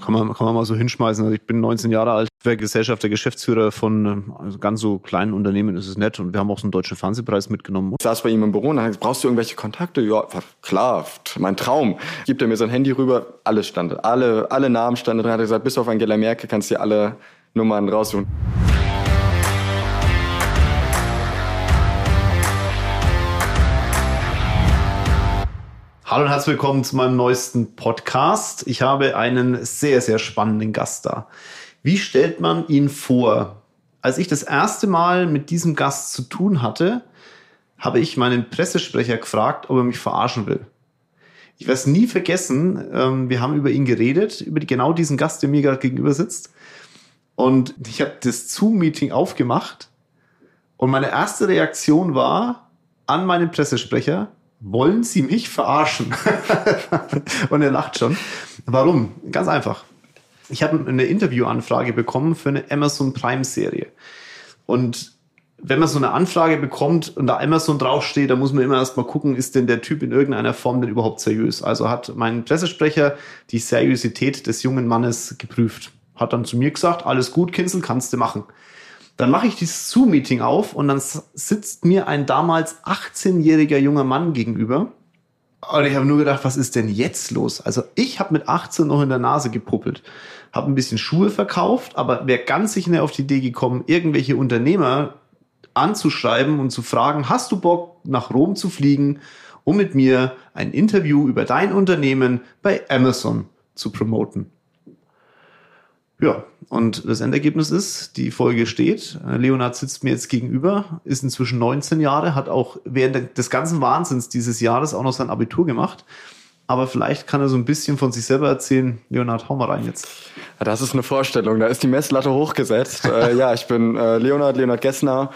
kann man, kann man mal so hinschmeißen. Also ich bin 19 Jahre alt, wäre Gesellschaft der Geschäftsführer von also ganz so kleinen Unternehmen, ist es nett. Und wir haben auch so einen deutschen Fernsehpreis mitgenommen. Ich saß bei ihm im Büro und dann brauchst du irgendwelche Kontakte? Ja, klar, mein Traum. Gibt er mir sein Handy rüber, alles stand, alle, alle Namen standen drin. Hat er gesagt, bis auf Angela Merkel kannst du dir alle Nummern raussuchen. Hallo und herzlich willkommen zu meinem neuesten Podcast. Ich habe einen sehr, sehr spannenden Gast da. Wie stellt man ihn vor? Als ich das erste Mal mit diesem Gast zu tun hatte, habe ich meinen Pressesprecher gefragt, ob er mich verarschen will. Ich werde es nie vergessen, ähm, wir haben über ihn geredet, über genau diesen Gast, der mir gerade gegenüber sitzt. Und ich habe das Zoom-Meeting aufgemacht und meine erste Reaktion war an meinen Pressesprecher, wollen Sie mich verarschen? und er lacht schon. Warum? Ganz einfach. Ich habe eine Interviewanfrage bekommen für eine Amazon Prime Serie. Und wenn man so eine Anfrage bekommt und da Amazon draufsteht, da muss man immer erstmal gucken, ist denn der Typ in irgendeiner Form denn überhaupt seriös? Also hat mein Pressesprecher die Seriosität des jungen Mannes geprüft. Hat dann zu mir gesagt, alles gut, Kinzel, kannst du machen. Dann mache ich dieses Zoom-Meeting auf und dann sitzt mir ein damals 18-jähriger junger Mann gegenüber. Und ich habe nur gedacht, was ist denn jetzt los? Also ich habe mit 18 noch in der Nase gepuppelt, habe ein bisschen Schuhe verkauft, aber wäre ganz sicher auf die Idee gekommen, irgendwelche Unternehmer anzuschreiben und zu fragen, hast du Bock, nach Rom zu fliegen, um mit mir ein Interview über dein Unternehmen bei Amazon zu promoten? Ja, und das Endergebnis ist, die Folge steht. Leonard sitzt mir jetzt gegenüber, ist inzwischen 19 Jahre, hat auch während des ganzen Wahnsinns dieses Jahres auch noch sein Abitur gemacht. Aber vielleicht kann er so ein bisschen von sich selber erzählen. Leonard, hau mal rein jetzt. Das ist eine Vorstellung, da ist die Messlatte hochgesetzt. äh, ja, ich bin äh, Leonard, Leonard Gessner,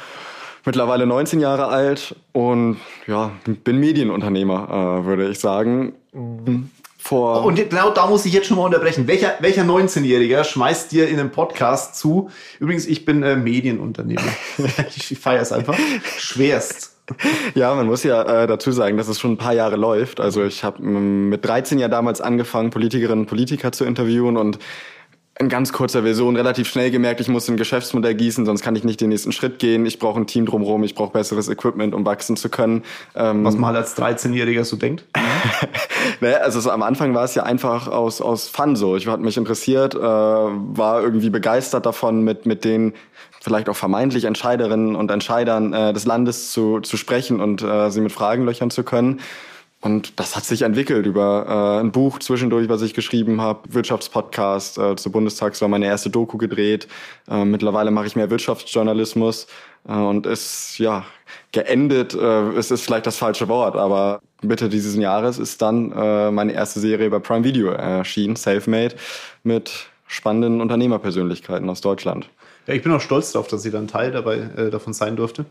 mittlerweile 19 Jahre alt und ja, bin Medienunternehmer, äh, würde ich sagen. Mhm vor. Und genau da muss ich jetzt schon mal unterbrechen. Welcher, welcher 19-Jähriger schmeißt dir in einem Podcast zu? Übrigens, ich bin äh, Medienunternehmer. ich feiere es einfach. Schwerst. Ja, man muss ja äh, dazu sagen, dass es schon ein paar Jahre läuft. Also ich habe mm, mit 13 ja damals angefangen, Politikerinnen und Politiker zu interviewen und in ganz kurzer Version relativ schnell gemerkt, ich muss ein Geschäftsmodell gießen, sonst kann ich nicht den nächsten Schritt gehen. Ich brauche ein Team drumherum, ich brauche besseres Equipment, um wachsen zu können. Ähm Was man halt als 13-Jähriger so denkt. naja, also so am Anfang war es ja einfach aus, aus Fun so. Ich hatte mich interessiert, äh, war irgendwie begeistert davon, mit, mit den vielleicht auch vermeintlich Entscheiderinnen und Entscheidern äh, des Landes zu, zu sprechen und äh, sie mit Fragen löchern zu können. Und das hat sich entwickelt über äh, ein Buch zwischendurch, was ich geschrieben habe, Wirtschaftspodcast. Äh, zur Bundestagswahl meine erste Doku gedreht. Äh, mittlerweile mache ich mehr Wirtschaftsjournalismus äh, und ist ja geendet. Äh, es ist vielleicht das falsche Wort, aber Mitte dieses Jahres ist dann äh, meine erste Serie bei Prime Video erschienen, Selfmade, mit spannenden Unternehmerpersönlichkeiten aus Deutschland. Ja, ich bin auch stolz darauf, dass ich dann Teil dabei äh, davon sein durfte.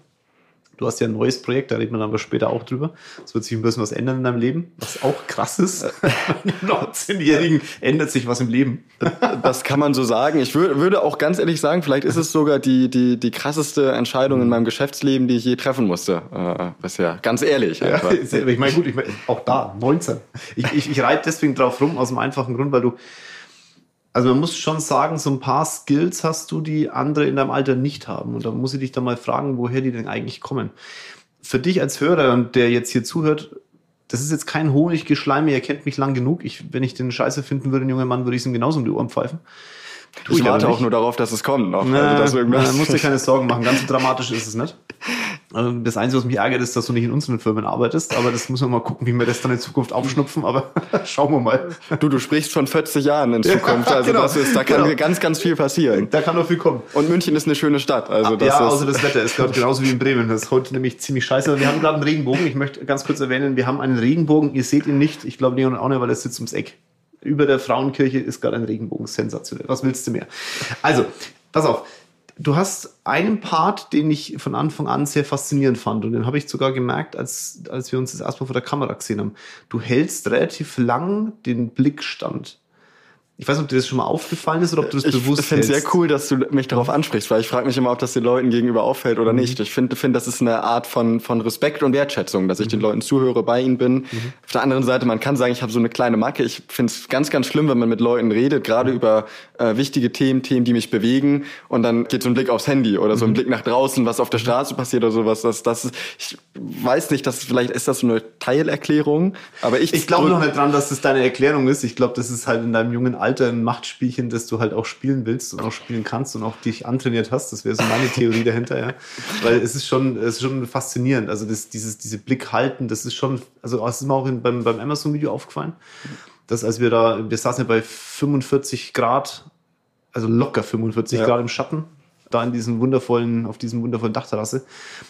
Du hast ja ein neues Projekt, da reden wir dann aber später auch drüber. Es wird sich ein bisschen was ändern in deinem Leben, was auch krass ist. 19-Jährigen ändert sich was im Leben. Das kann man so sagen. Ich würde auch ganz ehrlich sagen, vielleicht ist es sogar die, die, die krasseste Entscheidung in meinem Geschäftsleben, die ich je treffen musste äh, bisher. Ganz ehrlich. Ja, ich meine, gut, ich mein, auch da, 19. Ich, ich, ich reite deswegen drauf rum, aus dem einfachen Grund, weil du also man muss schon sagen, so ein paar Skills hast du, die andere in deinem Alter nicht haben. Und da muss ich dich dann mal fragen, woher die denn eigentlich kommen. Für dich als Hörer, der jetzt hier zuhört, das ist jetzt kein Honiggeschleim, ihr kennt mich lang genug. Ich, wenn ich den Scheiße finden würde, ein junger Mann, würde ich ihm genauso um die Ohren pfeifen. Tu ich warte auch nur darauf, dass es kommt noch. Na, also, na, musst dir keine Sorgen machen. Ganz so dramatisch ist es nicht. Also das Einzige, was mich ärgert, ist, dass du nicht in unseren Firmen arbeitest. Aber das muss man mal gucken, wie wir das dann in Zukunft aufschnupfen. Aber schauen wir mal. Du, du sprichst von 40 Jahren in Zukunft. Also genau. das ist, da kann genau. ganz, ganz viel passieren. Da kann noch viel kommen. Und München ist eine schöne Stadt. Also das ja, ist außer das Wetter ist gerade genauso wie in Bremen. Das ist heute nämlich ziemlich scheiße. Wir haben gerade einen Regenbogen. Ich möchte ganz kurz erwähnen, wir haben einen Regenbogen. Ihr seht ihn nicht. Ich glaube, Leon auch nicht, weil er sitzt ums Eck über der Frauenkirche ist gerade ein Regenbogen. Sensationell. Was willst du mehr? Also, pass auf. Du hast einen Part, den ich von Anfang an sehr faszinierend fand und den habe ich sogar gemerkt, als, als wir uns das erstmal vor der Kamera gesehen haben. Du hältst relativ lang den Blickstand. Ich weiß nicht, ob dir das schon mal aufgefallen ist oder ob du das ich bewusst Ich finde es sehr cool, dass du mich darauf ansprichst, weil ich frage mich immer, ob das den Leuten gegenüber auffällt oder nicht. Ich finde, finde, das ist eine Art von, von Respekt und Wertschätzung, dass ich den Leuten zuhöre, bei ihnen bin. Auf der anderen Seite, man kann sagen, ich habe so eine kleine Macke. Ich finde es ganz, ganz schlimm, wenn man mit Leuten redet, gerade über äh, wichtige Themen, Themen, die mich bewegen. Und dann geht so ein Blick aufs Handy oder so ein Blick nach draußen, was auf der Straße passiert oder sowas. Das, das ich weiß nicht, dass vielleicht ist das so eine Teilerklärung, aber ich Ich glaube noch nicht dran, dass das deine Erklärung ist. Ich glaube, das ist halt in deinem jungen Alter ein Machtspielchen, das du halt auch spielen willst und auch spielen kannst und auch dich antrainiert hast. Das wäre so meine Theorie dahinter, ja. Weil es ist schon, es ist schon faszinierend. Also das, dieses, diese Blick halten, das ist schon, also es ist mir auch in, beim, beim Amazon-Video aufgefallen, dass als wir da, wir saßen ja bei 45 Grad, also locker 45 Ja. Grad im Schatten, da in diesem wundervollen, auf diesem wundervollen Dachterrasse.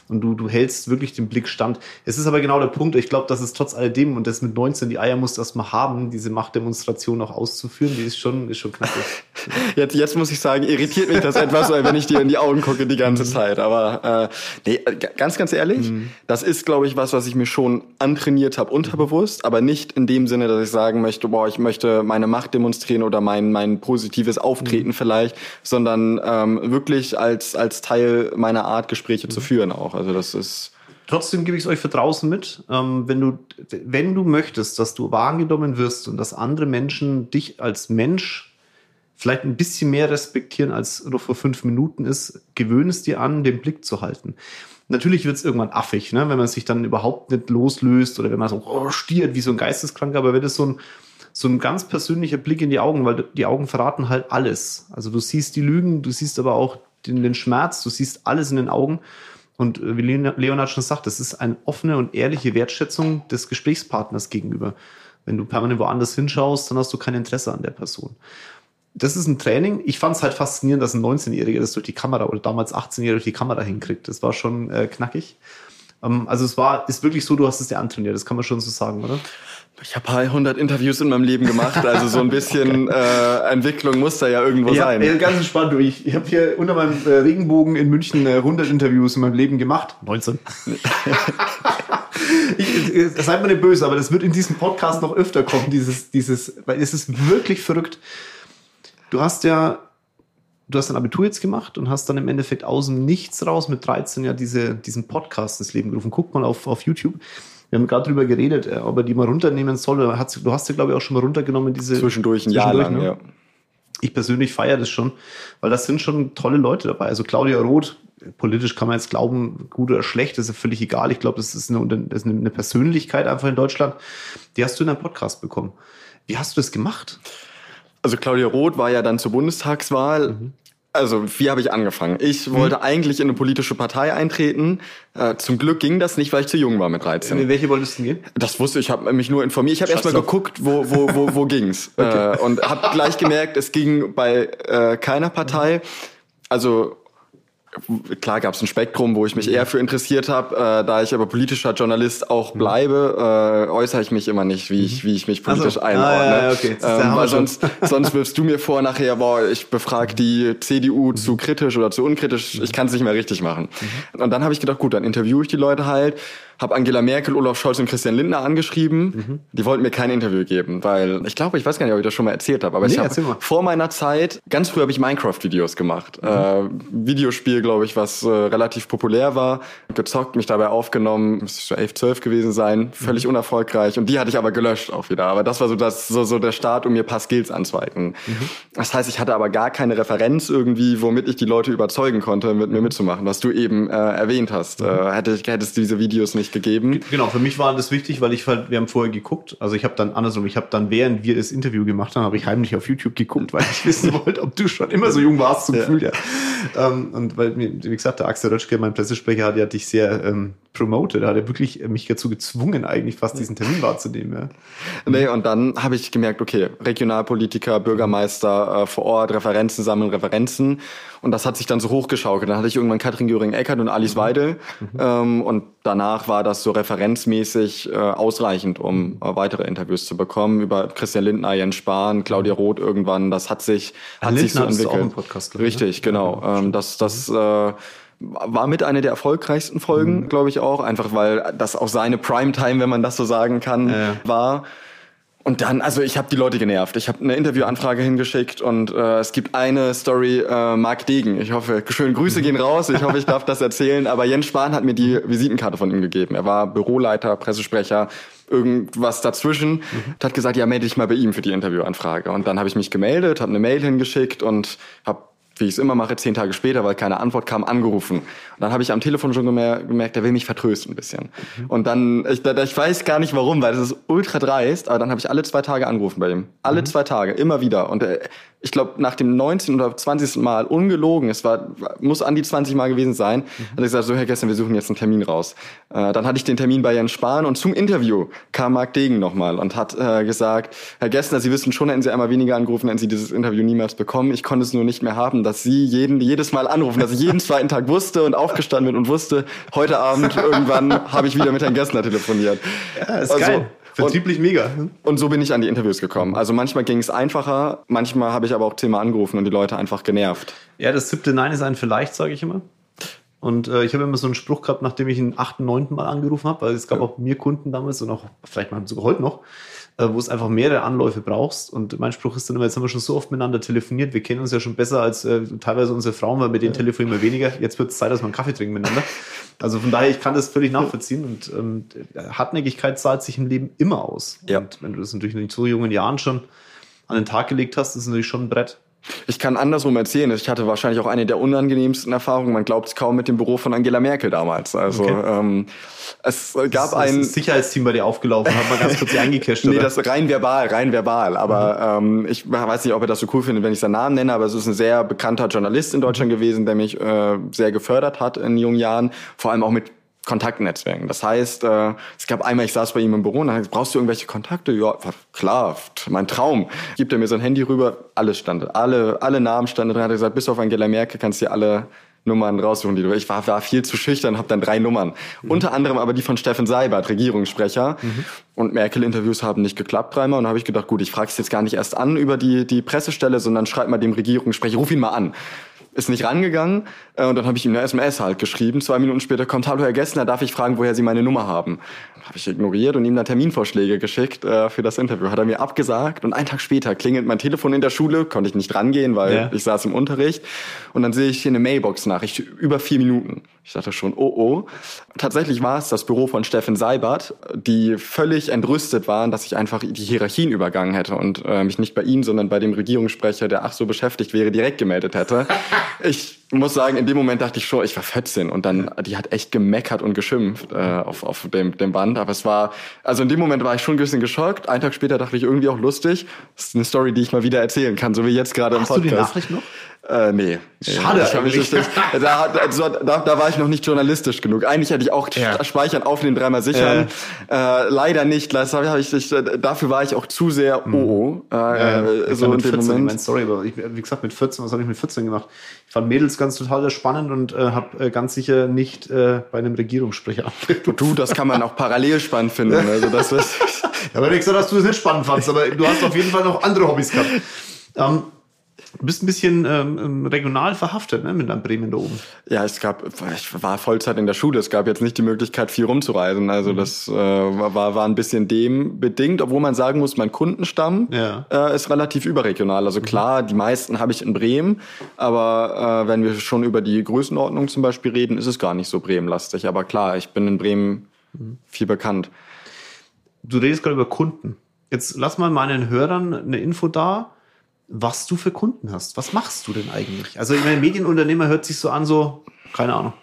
Und du, du hältst wirklich den Blick stand. Es ist aber genau der Punkt. Ich glaube, dass es trotz alledem, und das mit 19, die Eier musst erstmal haben, diese Machtdemonstration auch auszuführen, die ist schon, ist schon knackig. Jetzt, jetzt muss ich sagen, irritiert mich das etwas, weil wenn ich dir in die Augen gucke die ganze Zeit. Aber äh, nee, äh, ganz, ganz ehrlich, das ist, glaube ich, was, was ich mir schon antrainiert habe, unterbewusst, aber nicht in dem Sinne, dass ich sagen möchte, boah, ich möchte meine Macht demonstrieren oder mein, mein positives Auftreten vielleicht, sondern ähm, wirklich als, als Teil meiner Art, Gespräche zu führen auch. Also das ist. Trotzdem gebe ich es euch für draußen mit. Ähm, wenn, du, wenn du möchtest, dass du wahrgenommen wirst und dass andere Menschen dich als Mensch vielleicht ein bisschen mehr respektieren, als noch vor fünf Minuten ist, gewöhne es dir an, den Blick zu halten. Natürlich wird es irgendwann affig, ne? wenn man sich dann überhaupt nicht loslöst oder wenn man so oh, stiert wie so ein Geisteskranker, aber wenn es so ein, so ein ganz persönlicher Blick in die Augen, weil die Augen verraten halt alles. Also du siehst die Lügen, du siehst aber auch den, den Schmerz, du siehst alles in den Augen. Und äh, wie Leon- Leonard schon sagt, das ist eine offene und ehrliche Wertschätzung des Gesprächspartners gegenüber. Wenn du permanent woanders hinschaust, dann hast du kein Interesse an der Person. Das ist ein Training. Ich fand es halt faszinierend, dass ein 19-Jähriger das durch die Kamera oder damals 18-Jähriger durch die Kamera hinkriegt. Das war schon äh, knackig. Ähm, also es war, ist wirklich so, du hast es dir antrainiert. Das kann man schon so sagen, oder? Ich habe halt 100 Interviews in meinem Leben gemacht, also so ein bisschen äh, Entwicklung muss da ja irgendwo Ja, sein. ey, ganz entspannt. Du. Ich, ich habe hier unter meinem äh, Regenbogen in München äh, 100 Interviews in meinem Leben gemacht. 19. ich, äh, seid mir nicht böse, aber das wird in diesem Podcast noch öfter kommen, dieses, dieses, weil es ist wirklich verrückt. Du hast ja, du hast ein Abitur jetzt gemacht und hast dann im Endeffekt aus dem Nichts raus mit 13 ja diese, diesen Podcast ins Leben gerufen. Guck mal auf, auf YouTube. Wir haben gerade drüber geredet, äh, ob er die mal runternehmen soll. Du hast ja, glaube ich, auch schon mal runtergenommen, diese. Zwischendurch ein Jahr lang, ne? ja. ich persönlich feiere das schon, weil das sind schon tolle Leute dabei. Also Claudia Roth, politisch kann man jetzt glauben, gut oder schlecht, ist ja völlig egal. Ich glaube, das ist eine, das ist eine Persönlichkeit einfach in Deutschland. Die hast du in einem Podcast bekommen. Wie hast du das gemacht? Also Claudia Roth war ja dann zur Bundestagswahl. Also wie habe ich angefangen? Ich wollte eigentlich in eine politische Partei eintreten. Äh, zum Glück ging das nicht, weil ich zu jung war mit 13. In welche wolltest du denn gehen? Das wusste ich, habe mich nur informiert. Ich habe erst mal Schatz, geguckt, wo, wo, wo, wo ging's äh, und habe gleich gemerkt, es ging bei äh, keiner Partei. Also klar gab es ein Spektrum, wo ich mich eher für interessiert habe. Äh, da ich aber politischer Journalist auch bleibe, äh, äußere ich mich immer nicht, wie ich, wie ich mich politisch so. Ah, einordne. ja, ja, okay. Ähm, weil sonst, sonst wirfst du mir vor nachher, boah, ich befrage die CDU zu kritisch oder zu unkritisch. Ich kann es nicht mehr richtig machen. Und dann habe ich gedacht, gut, dann interviewe ich die Leute halt. Habe Angela Merkel, Olaf Scholz und Christian Lindner angeschrieben. Die wollten mir kein Interview geben, weil ich glaube, ich weiß gar nicht, ob ich das schon mal erzählt habe, aber Nee, ich habe vor meiner Zeit, ganz früh habe ich Minecraft-Videos gemacht. Äh, Videospiel, glaube ich, was äh, relativ populär war. Gezockt, mich dabei aufgenommen, müsste so 11, 12 gewesen sein, völlig unerfolgreich. Und die hatte ich aber gelöscht auch wieder. Aber das war so, das, so, so der Start, um mir ein paar Skills anzueignen. Das heißt, ich hatte aber gar keine Referenz irgendwie, womit ich die Leute überzeugen konnte, mit mir mitzumachen, was du eben äh, erwähnt hast. Äh, hätte, ich- hätte es diese Videos nicht gegeben. Genau, für mich war das wichtig, weil ich halt, wir haben vorher geguckt, also ich habe dann andersrum, ich habe dann, während wir das Interview gemacht haben, habe ich heimlich auf YouTube geguckt, weil ich wissen wollte, ob du schon immer so jung warst zum Gefühl, ja. Ähm, und weil mir, wie gesagt, der Axel Rötschke, mein Pressesprecher, hat ja dich sehr ähm, promoted, hat er wirklich mich dazu gezwungen, eigentlich fast diesen Termin wahrzunehmen, ja. Nee, und dann habe ich gemerkt, okay, Regionalpolitiker, Bürgermeister äh, vor Ort, Referenzen sammeln, Referenzen. Und das hat sich dann so hochgeschaukelt. Dann hatte ich irgendwann Katrin Göring-Eckert und Alice Weidel. Ähm, und danach war das so referenzmäßig äh, ausreichend, um äh, weitere Interviews zu bekommen. Über Christian Lindner, Jens Spahn, Claudia Roth irgendwann. Das hat sich, hat Lindner sich so entwickelt. auch Podcast, glaub ne? Richtig, genau. Ähm, das, das, äh, war mit einer der erfolgreichsten Folgen, Mhm. glaube ich auch, einfach weil das auch seine Primetime, wenn man das so sagen kann, Ja. war. Und dann, also ich habe die Leute genervt. Ich habe eine Interviewanfrage hingeschickt und äh, es gibt eine Story, äh, Marc Degen. Ich hoffe, schöne Grüße gehen raus. Ich hoffe, ich darf das erzählen. Aber Jens Spahn hat mir die Visitenkarte von ihm gegeben. Er war Büroleiter, Pressesprecher, irgendwas dazwischen. Mhm. Und hat gesagt, ja, melde dich mal bei ihm für die Interviewanfrage. Und dann habe ich mich gemeldet, habe eine Mail hingeschickt und habe wie ich es immer mache, zehn Tage später, weil keine Antwort kam, angerufen. Und dann habe ich am Telefon schon gemerkt, gemerkt, der will mich vertrösten ein bisschen. Mhm. Und dann, ich, ich weiß gar nicht warum, weil das ist ultra dreist, aber dann habe ich alle zwei Tage angerufen bei ihm. Alle mhm. zwei Tage, immer wieder. Und äh, ich glaube, nach dem 19. oder 20. Mal, ungelogen, es war, muss an die 20 Mal gewesen sein, mhm. hat er gesagt, so Herr Gestern, wir suchen jetzt einen Termin raus. Äh, dann hatte ich den Termin bei Jens Spahn und zum Interview kam Marc Degen nochmal und hat äh, gesagt, Herr Gessner, Sie wissen schon, hätten Sie einmal weniger angerufen, hätten Sie dieses Interview niemals bekommen. Ich konnte es nur nicht mehr haben, dass Sie jeden, jedes Mal anrufen, dass ich jeden zweiten Tag wusste und aufgestanden bin und wusste, heute Abend irgendwann habe ich wieder mit Herrn Gessner telefoniert. Ja, ist also, geil. Vertrieblich mega. Und so bin ich an die Interviews gekommen. Also manchmal ging es einfacher, manchmal habe ich aber auch zehnmal angerufen und die Leute einfach genervt. Ja, das siebte Nein ist ein vielleicht, sage ich immer. Und äh, ich habe immer so einen Spruch gehabt, nachdem ich ihn achten, neunten Mal angerufen habe, weil es gab ja. auch mir Kunden damals und auch vielleicht mal sogar heute noch, äh, wo es einfach mehrere Anläufe brauchst. Und mein Spruch ist dann immer, jetzt haben wir schon so oft miteinander telefoniert, wir kennen uns ja schon besser als äh, teilweise unsere Frauen, weil mit denen telefonieren wir weniger. Jetzt wird es Zeit, dass wir einen Kaffee trinken miteinander. Also von daher, ich kann das völlig nachvollziehen und ähm, Hartnäckigkeit zahlt sich im Leben immer aus. Ja. Und wenn du das natürlich in so jungen Jahren schon an den Tag gelegt hast, ist es natürlich schon ein Brett. Ich kann andersrum erzählen. Ich hatte wahrscheinlich auch eine der unangenehmsten Erfahrungen. Man glaubt es kaum mit dem Büro von Angela Merkel damals. Also okay. ähm, es gab ist, ein ist Sicherheitsteam bei dir aufgelaufen, hat man ganz kurz eingecasht. nee, das rein verbal, rein verbal. Aber mhm. ähm, ich weiß nicht, ob er das so cool findet, wenn ich seinen Namen nenne. Aber es ist ein sehr bekannter Journalist in Deutschland gewesen, der mich äh, sehr gefördert hat in jungen Jahren. Vor allem auch mit Kontaktnetzwerken. Das heißt, äh, es gab einmal, ich saß bei ihm im Büro und dann brauchst du irgendwelche Kontakte? Ja, klar, mein Traum. Gibt er mir sein Handy rüber, alles stand, alle, alle Namen standen drin. Hat er gesagt, bis auf Angela Merkel kannst du dir alle Nummern raussuchen, die du. Ich war, war viel zu schüchtern, habe dann drei Nummern. Mhm. Unter anderem aber die von Steffen Seibert, Regierungssprecher. Mhm. Und Merkel-Interviews haben nicht geklappt dreimal. Und da habe ich gedacht, gut, ich frage es jetzt gar nicht erst an über die, die Pressestelle, sondern schreib mal dem Regierungssprecher, ruf ihn mal an ist nicht rangegangen äh, und dann habe ich ihm eine SMS halt geschrieben. Zwei Minuten später kommt, hallo Herr Gessner, darf ich fragen, woher Sie meine Nummer haben? Habe ich ignoriert und ihm dann Terminvorschläge geschickt äh, für das Interview. Hat er mir abgesagt und einen Tag später klingelt mein Telefon in der Schule, konnte ich nicht rangehen, weil ja. ich saß im Unterricht und dann sehe ich hier eine Mailbox-Nachricht über vier Minuten. Ich dachte schon, oh oh. Tatsächlich war es das Büro von Steffen Seibert, die völlig entrüstet waren, dass ich einfach die Hierarchien übergangen hätte und äh, mich nicht bei Ihnen, sondern bei dem Regierungssprecher, der ach so beschäftigt wäre, direkt gemeldet hätte. Ich muss sagen, in dem Moment dachte ich schon, ich war 14 und dann, die hat echt gemeckert und geschimpft äh, auf, auf dem, dem Band. Aber es war, also in dem Moment war ich schon ein bisschen geschockt. Einen Tag später dachte ich irgendwie auch lustig. Das ist eine Story, die ich mal wieder erzählen kann, so wie jetzt gerade im Podcast. Hast du die Nachricht noch? Äh, nee. Schade ich eigentlich. Nicht, da, also, da, da war ich noch nicht journalistisch genug. Eigentlich hätte ich auch ja. speichern, aufnehmen, dreimal sichern. Äh. Äh, leider nicht. Das ich, ich, dafür war ich auch zu sehr OO. Äh, ja, so in dem 14, Moment. Mein Story, aber ich, wie gesagt, mit 14, was habe ich mit 14 gemacht? Ich fand Mädels ganz total spannend und äh, habe äh, ganz sicher nicht äh, bei einem Regierungssprecher abgerufen. Du, das kann man auch parallel spannend finden. Also das ist ja, aber nicht gesagt, dass du das nicht spannend fandst, aber du hast auf jeden Fall noch andere Hobbys gehabt. Ähm, Du bist ein bisschen ähm, ähm, regional verhaftet ne, mit deinem Bremen da oben. Ja, es gab, ich war Vollzeit in der Schule, es gab jetzt nicht die Möglichkeit, viel rumzureisen. Also mhm. das äh, war, war ein bisschen dem bedingt, obwohl man sagen muss, mein Kundenstamm ja. äh, ist relativ überregional. Also mhm. klar, die meisten habe ich in Bremen, aber äh, wenn wir schon über die Größenordnung zum Beispiel reden, ist es gar nicht so Bremenlastig. Aber klar, ich bin in Bremen mhm. viel bekannt. Du redest gerade über Kunden. Jetzt lass mal meinen Hörern eine Info da was du für Kunden hast. Was machst du denn eigentlich? Also, ich meine, Medienunternehmer hört sich so an, so, keine Ahnung.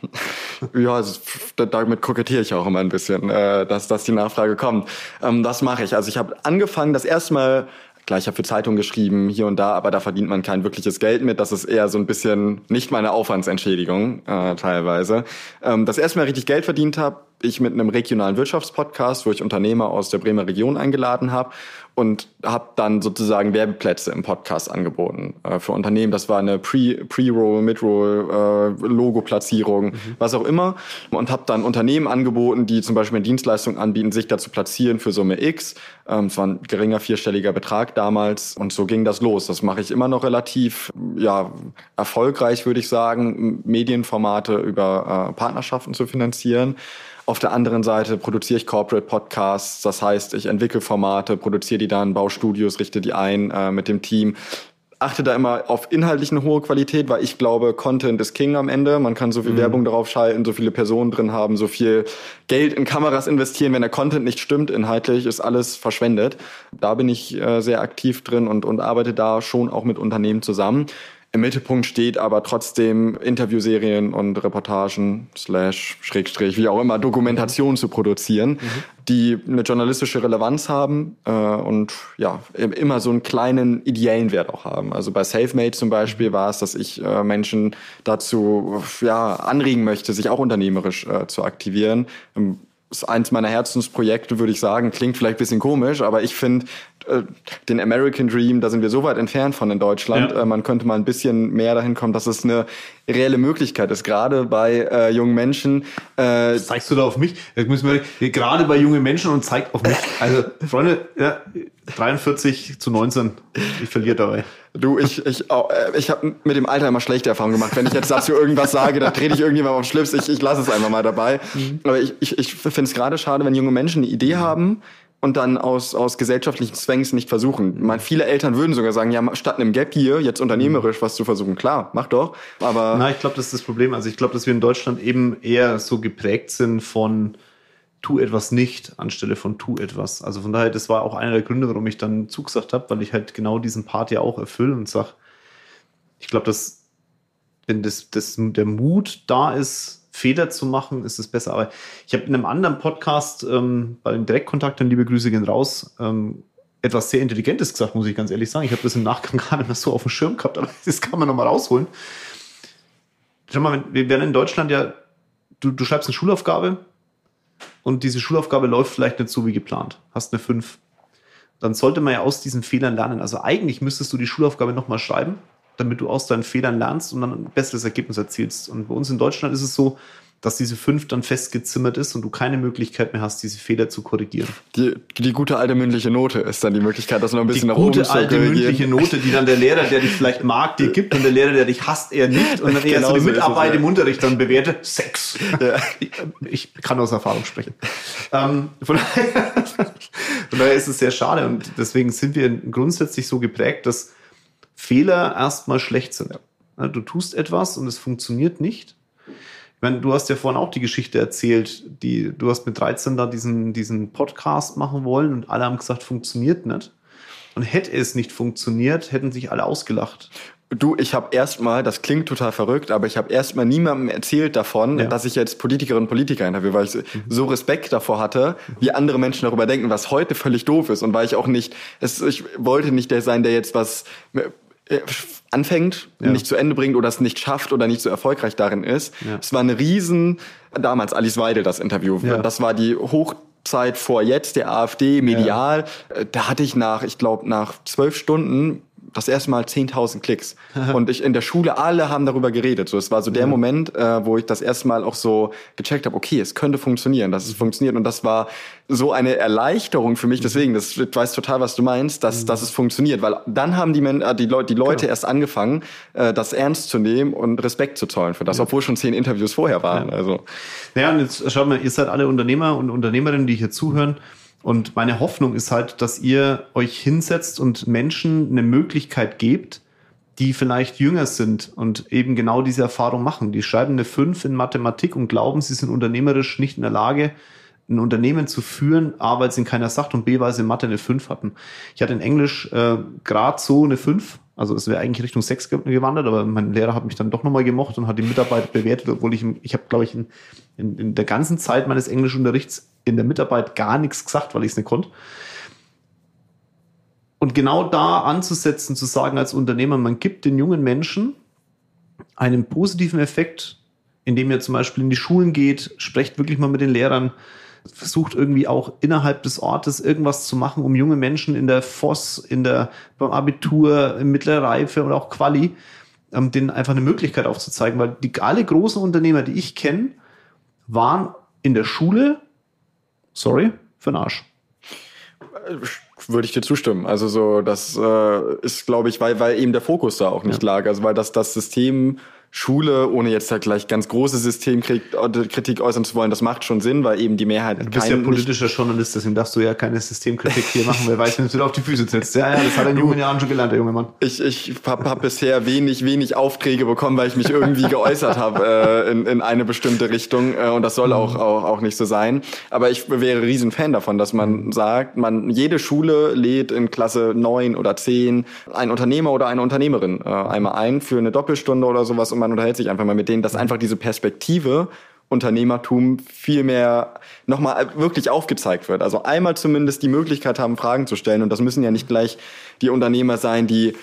Ja, also, damit kokettiere ich auch immer ein bisschen, äh, dass, dass die Nachfrage kommt. Ähm, das mache ich. Also ich habe angefangen, das erste Mal Klar, ich habe für Zeitungen geschrieben, hier und da, aber da verdient man kein wirkliches Geld mit. Das ist eher so ein bisschen nicht meine Aufwandsentschädigung äh, teilweise. Ähm, das erste Mal richtig Geld verdient habe, ich mit einem regionalen Wirtschaftspodcast, wo ich Unternehmer aus der Bremer Region eingeladen habe und habe dann sozusagen Werbeplätze im Podcast angeboten äh, für Unternehmen. Das war eine Pre-Roll, Pre Mid-Roll, äh, Logo-Platzierung, mhm. was auch immer. Und habe dann Unternehmen angeboten, die zum Beispiel eine Dienstleistung anbieten, sich dazu platzieren für Summe X. Ähm, es war ein geringer vierstelliger Betrag damals und so ging das los. Das mache ich immer noch relativ ja erfolgreich, würde ich sagen, Medienformate über äh, Partnerschaften zu finanzieren. Auf der anderen Seite produziere ich Corporate Podcasts, das heißt, ich entwickle Formate, produziere die dann, baue Studios, richte die ein äh, mit dem Team achte da immer auf inhaltlich eine hohe Qualität, weil ich glaube, Content ist King am Ende. Man kann so viel mhm. Werbung darauf schalten, so viele Personen drin haben, so viel Geld in Kameras investieren. Wenn der Content nicht stimmt inhaltlich, ist alles verschwendet. Da bin ich äh, sehr aktiv drin und, und arbeite da schon auch mit Unternehmen zusammen. Im Mittelpunkt steht aber trotzdem Interviewserien und Reportagen, slash, Schrägstrich, wie auch immer, Dokumentation zu produzieren, mhm. die eine journalistische Relevanz haben äh, und ja, immer so einen kleinen ideellen Wert auch haben. Also bei SafeMate zum Beispiel war es, dass ich äh, Menschen dazu ja, anregen möchte, sich auch unternehmerisch äh, zu aktivieren. Ähm, ist eins meiner Herzensprojekte, würde ich sagen. Klingt vielleicht bisschen komisch, aber ich finde äh, den American Dream, da sind wir so weit entfernt von in Deutschland. Ja. Äh, man könnte mal ein bisschen mehr dahin kommen, dass es eine reelle Möglichkeit ist, gerade bei äh, jungen Menschen. Äh, zeigst du da auf mich? Jetzt müssen wir gerade bei jungen Menschen und zeigt auf mich. Also Freunde, ja, 43 zu 19. Ich verliere dabei. Du, ich, ich, äh, ich habe mit dem Alter immer schlechte Erfahrungen gemacht. Wenn ich jetzt dazu irgendwas sage, dann trete ich irgendjemand auf Schlips. Ich, ich lasse es einfach mal dabei. Mhm. Aber ich, ich, ich finde es gerade schade, wenn junge Menschen eine Idee haben und dann aus, aus gesellschaftlichen Zwängs nicht versuchen. Man, viele Eltern würden sogar sagen, ja, statt einem Gap hier jetzt unternehmerisch was zu versuchen. Klar, mach doch. Aber. Na, ich glaube, das ist das Problem. Also ich glaube, dass wir in Deutschland eben eher so geprägt sind von tu etwas nicht anstelle von tu etwas. Also von daher, das war auch einer der Gründe, warum ich dann zugesagt habe, weil ich halt genau diesen Part ja auch erfülle und sag, ich glaube, dass wenn das, das, der Mut da ist, Fehler zu machen, ist es besser. Aber ich habe in einem anderen Podcast ähm, bei den Direktkontakten, liebe Grüße gehen raus, ähm, etwas sehr Intelligentes gesagt, muss ich ganz ehrlich sagen. Ich habe das im Nachgang gar nicht mehr so auf dem Schirm gehabt, aber das kann man nochmal rausholen. Schau mal, wir werden in Deutschland ja, du, du schreibst eine Schulaufgabe und diese Schulaufgabe läuft vielleicht nicht so wie geplant. Hast eine 5. Dann sollte man ja aus diesen Fehlern lernen. Also eigentlich müsstest du die Schulaufgabe nochmal schreiben damit du aus deinen Fehlern lernst und dann ein besseres Ergebnis erzielst. Und bei uns in Deutschland ist es so, dass diese 5 dann festgezimmert ist und du keine Möglichkeit mehr hast, diese Fehler zu korrigieren. Die, die gute alte mündliche Note ist dann die Möglichkeit, das noch ein bisschen die nach oben zu. Die gute alte mündliche Note, die dann der Lehrer, der dich vielleicht mag, dir gibt und der Lehrer, der dich hasst, eher nicht und dann eher genau so die Mitarbeit es, ja. im Unterricht dann bewertet. Sex. Ja. Ich kann aus Erfahrung sprechen. Ähm, von, daher, von daher ist es sehr schade und deswegen sind wir grundsätzlich so geprägt, dass Fehler erstmal schlecht sind. Du tust etwas und es funktioniert nicht. Meine, du hast ja vorhin auch die Geschichte erzählt, die, du hast mit 13 da diesen, diesen Podcast machen wollen und alle haben gesagt, funktioniert nicht. Und hätte es nicht funktioniert, hätten sich alle ausgelacht. Du, ich habe erstmal, das klingt total verrückt, aber ich habe erstmal niemandem erzählt davon, ja. dass ich jetzt Politikerinnen und Politiker interviewe, weil ich mhm. so Respekt davor hatte, wie andere Menschen darüber denken, was heute völlig doof ist und weil ich auch nicht, es, ich wollte nicht der sein, der jetzt was anfängt, ja. nicht zu Ende bringt oder es nicht schafft oder nicht so erfolgreich darin ist. Ja. Es war eine riesen, damals Alice Weidel das Interview, ja. das war die Hochzeit vor jetzt der AfD medial. Äh, da hatte ich nach, ich glaube, nach zwölf Stunden das erste Mal 10.000 Klicks. und ich in der Schule, alle haben darüber geredet. So, es war so der ja. Moment, äh, wo ich das erste Mal auch so gecheckt habe, okay, es könnte funktionieren, dass es funktioniert. Und das war so eine Erleichterung für mich. Mhm. Deswegen, das, ich weiß total, was du meinst, dass, mhm. dass es funktioniert. Weil dann haben die, Men äh, die, Leute, die Leute genau. erst angefangen, äh, das ernst zu nehmen und Respekt zu zollen für das, ja. obwohl schon zehn Interviews vorher waren. Ja. Also. Naja, und jetzt schaut mal, ihr seid alle Unternehmer und Unternehmerinnen, die hier zuhören. Und meine Hoffnung ist halt, dass ihr euch hinsetzt und Menschen eine Möglichkeit gebt, die vielleicht jünger sind und eben genau diese Erfahrung machen. Die schreiben eine 5 in Mathematik und glauben, sie sind unternehmerisch nicht in der Lage, ein Unternehmen zu führen, A, weil es in keiner sagt und B, weil sie in Mathe eine 5 hatten. Ich hatte in Englisch äh, gerade so eine 5, also es wäre eigentlich Richtung 6 gewandert, aber mein Lehrer hat mich dann doch nochmal gemocht und hat die Mitarbeit bewertet, obwohl ich, ich habe, glaube ich, in, in, in der ganzen Zeit meines Englischunterrichts in der Mitarbeit gar nichts gesagt, weil ich es nicht konnte. Und genau da anzusetzen, zu sagen als Unternehmer, man gibt den jungen Menschen einen positiven Effekt, indem ihr zum Beispiel in die Schulen geht, sprecht wirklich mal mit den Lehrern, versucht irgendwie auch innerhalb des Ortes irgendwas zu machen, um junge Menschen in der FOS, in der, beim Abitur, in mittlerer Reife oder auch Quali, ähm, denen einfach eine Möglichkeit aufzuzeigen, weil die, alle großen Unternehmer, die ich kenne, waren in der Schule sorry, für den Arsch. Würde ich dir zustimmen. Also so, das äh, ist, glaube ich, weil, weil eben der Fokus da auch nicht ja. lag. Also weil das, das System Schule, ohne jetzt halt gleich ganz große Systemkritik äußern zu wollen, das macht schon Sinn, weil eben die Mehrheit. Du bist ja politischer Journalist, deswegen darfst du ja keine Systemkritik hier machen, wer weiß, wenn du auf die Füße trittst. Ja, ja, das hat er in jungen Jahren schon gelernt, der junge Mann. Ich, ich habe hab bisher wenig, wenig Aufträge bekommen, weil ich mich irgendwie geäußert habe äh, in, in eine bestimmte Richtung. Äh, und das soll auch, auch, auch nicht so sein. Aber ich wäre riesen Fan davon, dass man sagt, man jede Schule lädt in Klasse neun oder zehn einen Unternehmer oder eine Unternehmerin äh, einmal ein für eine Doppelstunde oder sowas und man unterhält sich einfach mal mit denen, dass einfach diese Perspektive Unternehmertum viel mehr nochmal wirklich aufgezeigt wird. Also einmal zumindest die Möglichkeit haben, Fragen zu stellen. Und das müssen ja nicht gleich die Unternehmer sein, die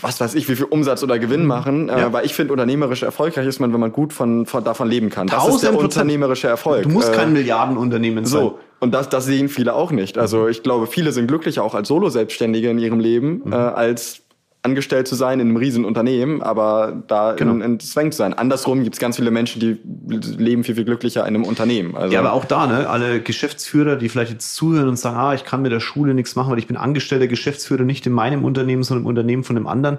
was weiß ich, wie viel Umsatz oder Gewinn mhm. machen, äh, ja. äh, weil ich finde, unternehmerisch erfolgreich ist man, wenn man gut von, von davon leben kann. Das ist der unternehmerische Erfolg. Du musst kein äh, Milliardenunternehmen sein. So. Und das, das sehen viele auch nicht. Also ich glaube, viele sind glücklicher auch als Solo-Selbstständige in ihrem Leben, mhm. äh, als angestellt zu sein in einem riesen Unternehmen, aber da genau. in, in Zwang zu sein. Andersrum gibt es ganz viele Menschen, die leben viel, viel glücklicher in einem Unternehmen. Also ja, aber auch da, ne, alle Geschäftsführer, die vielleicht jetzt zuhören und sagen, ah, ich kann mit der Schule nichts machen, weil ich bin angestellter Geschäftsführer nicht in meinem Unternehmen, sondern im Unternehmen von einem anderen.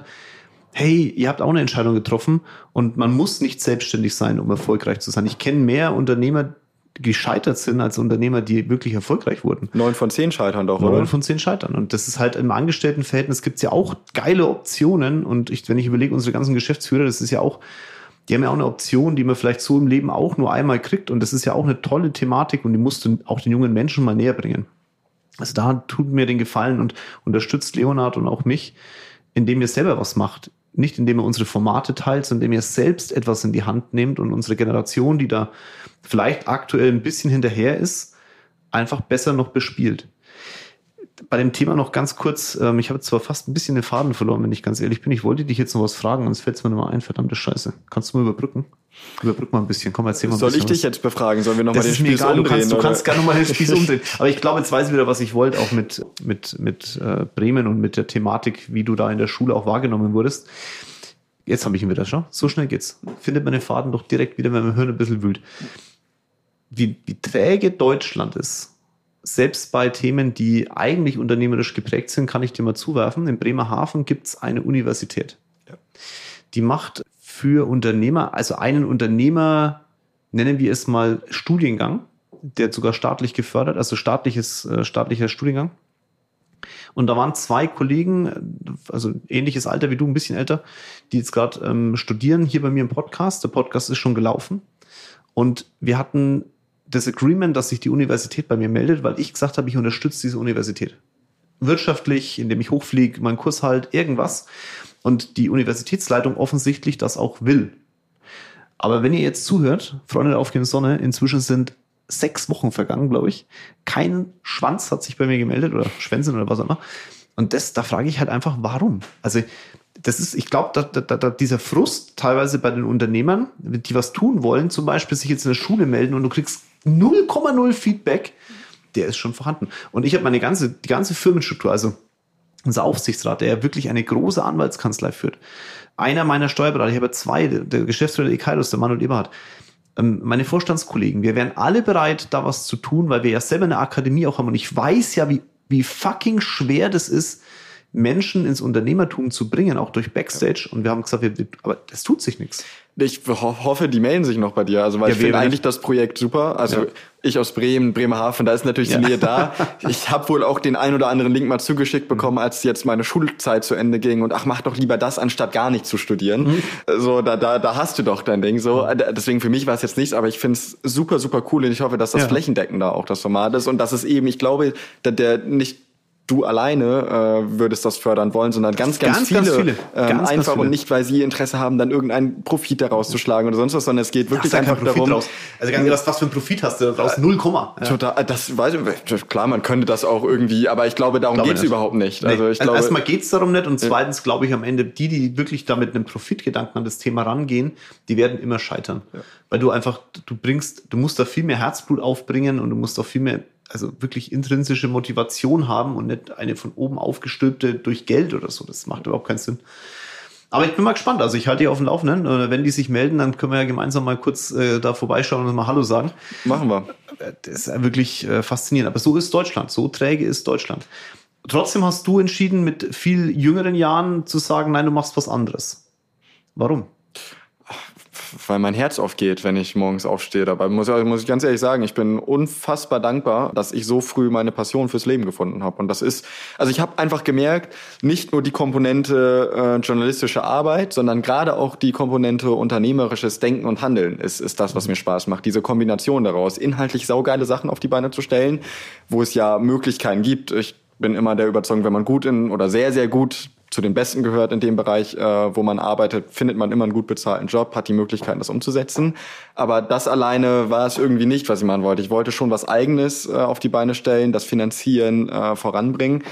Hey, ihr habt auch eine Entscheidung getroffen und man muss nicht selbstständig sein, um erfolgreich zu sein. Ich kenne mehr Unternehmer, gescheitert sind als Unternehmer, die wirklich erfolgreich wurden. Neun von zehn scheitern doch, oder? Neun von zehn scheitern. Und das ist halt im Angestelltenverhältnis gibt's ja auch geile Optionen. Und ich, wenn ich überlege, unsere ganzen Geschäftsführer, das ist ja auch, die haben ja auch eine Option, die man vielleicht so im Leben auch nur einmal kriegt. Und das ist ja auch eine tolle Thematik und die musst du auch den jungen Menschen mal näher bringen. Also da tut mir den Gefallen und unterstützt Leonard und auch mich, indem ihr selber was macht nicht indem er unsere Formate teilt, sondern indem er selbst etwas in die Hand nimmt und unsere Generation, die da vielleicht aktuell ein bisschen hinterher ist, einfach besser noch bespielt. Bei dem Thema noch ganz kurz, ähm, ich habe zwar fast ein bisschen den Faden verloren, wenn ich ganz ehrlich bin. Ich wollte dich jetzt noch was fragen, sonst fällt es mir nochmal ein, verdammte Scheiße. Kannst du mal überbrücken? Überbrück mal ein bisschen. Komm, erzähl mal ein Soll bisschen ich dich was. jetzt befragen? Sollen wir nochmal den Spieß egal, umdrehen? Du kannst, du kannst gerne nochmal den Spieß umdrehen. Aber ich glaube, jetzt weiß ich wieder, was ich wollte, auch mit, mit, mit äh, Bremen und mit der Thematik, wie du da in der Schule auch wahrgenommen wurdest. Jetzt habe ich ihn wieder, schau. So schnell geht's. Findet man den Faden doch direkt wieder, wenn man Hirn ein bisschen wühlt. Wie, wie träge Deutschland ist, selbst bei Themen, die eigentlich unternehmerisch geprägt sind, kann ich dir mal zuwerfen. In Bremerhaven gibt's eine Universität. Ja. Die macht für Unternehmer, also einen Unternehmer, nennen wir es mal Studiengang, der sogar staatlich gefördert, also staatliches, äh, staatlicher Studiengang. Und da waren zwei Kollegen, also ähnliches Alter wie du, ein bisschen älter, die jetzt gerade ähm, studieren hier bei mir im Podcast. Der Podcast ist schon gelaufen. Und wir hatten das Agreement, dass sich die Universität bei mir meldet, weil ich gesagt habe, ich unterstütze diese Universität. Wirtschaftlich, indem ich hochfliege, meinen Kurs halt, irgendwas. Und die Universitätsleitung offensichtlich das auch will. Aber wenn ihr jetzt zuhört, Freunde der aufgehenden Sonne, inzwischen sind sechs Wochen vergangen, glaube ich. Kein Schwanz hat sich bei mir gemeldet oder Schwänzin oder was auch immer. Und das, da frage ich halt einfach, warum? Also, das ist, ich glaube, da, da, da, dieser Frust teilweise bei den Unternehmern, die was tun wollen, zum Beispiel sich jetzt in der Schule melden und du kriegst 0,0 Feedback, der ist schon vorhanden. Und ich habe meine ganze, die ganze Firmenstruktur, also unser Aufsichtsrat, der ja wirklich eine große Anwaltskanzlei führt. Einer meiner Steuerberater, ich habe zwei, der, Geschäftsführer der Ekaidos, der Manuel Eberhardt, ähm, meine Vorstandskollegen, wir wären alle bereit, da was zu tun, weil wir ja selber eine Akademie auch haben. Und ich weiß ja, wie, wie fucking schwer das ist, Menschen ins Unternehmertum zu bringen, auch durch Backstage. Und wir haben gesagt, wir, aber es tut sich nichts. Ich hoffe, die melden sich noch bei dir. Also, weil ja, ich finde eigentlich das Projekt super. Also, ja. ich aus Bremen, Bremerhaven, da ist natürlich ja. die Nähe da. Ich habe wohl auch den ein oder anderen Link mal zugeschickt bekommen, als jetzt meine Schulzeit zu Ende ging. Und ach, mach doch lieber das, anstatt gar nicht zu studieren. Mhm. So, da, da, da hast du doch dein Ding. So, deswegen für mich war es jetzt nichts, aber ich finde es super, super cool. Und ich hoffe, dass das flächendeckender auch das Format ist. Und dass es eben, ich glaube, der, der nicht du alleine äh, würdest das fördern wollen, sondern ganz, ganz, ganz viele, ganz viele. Ähm, ganz, einfach viele. und nicht, weil sie Interesse haben, dann irgendeinen Profit daraus zu schlagen oder sonst was, sondern es geht wirklich einfach darum. Raus. Also ganz was, was für ein Profit hast du daraus? Null Komma. Ja. Total, das weiß ich, klar, man könnte das auch irgendwie, aber ich glaube, darum glaube geht's nicht. überhaupt nicht. Nee. Also ich glaube, erstmal geht's darum nicht und zweitens glaube ich am Ende, die, die wirklich da mit einem Profitgedanken an das Thema rangehen, die werden immer scheitern. Ja. Weil du einfach, du bringst, du musst da viel mehr Herzblut aufbringen und du musst auch viel mehr also wirklich intrinsische Motivation haben und nicht eine von oben aufgestülpte durch Geld oder so. Das macht überhaupt keinen Sinn. Aber ich bin mal gespannt. Also ich halte die auf dem Laufenden. Wenn die sich melden, dann können wir ja gemeinsam mal kurz äh, da vorbeischauen und mal Hallo sagen. Machen wir. Das ist wirklich äh, faszinierend. Aber so ist Deutschland. So träge ist Deutschland. Trotzdem hast du entschieden, mit viel jüngeren Jahren zu sagen, nein, du machst was anderes. Warum? Weil mein Herz aufgeht, wenn ich morgens aufstehe. Dabei muss, muss ich ganz ehrlich sagen, ich bin unfassbar dankbar, dass ich so früh meine Passion fürs Leben gefunden habe. Und das ist, also ich habe einfach gemerkt, nicht nur die Komponente äh, journalistische Arbeit, sondern gerade auch die Komponente unternehmerisches Denken und Handeln ist, ist das, was mir Spaß macht. Diese Kombination daraus, inhaltlich saugeile Sachen auf die Beine zu stellen, wo es ja Möglichkeiten gibt. Ich bin immer der Überzeugung, wenn man gut in oder sehr, sehr gut zu den Besten gehört in dem Bereich, äh, wo man arbeitet, findet man immer einen gut bezahlten Job, hat die Möglichkeit, das umzusetzen. Aber das alleine war es irgendwie nicht, was ich machen wollte. Ich wollte schon was Eigenes äh, auf die Beine stellen, das finanzieren, äh, voranbringen.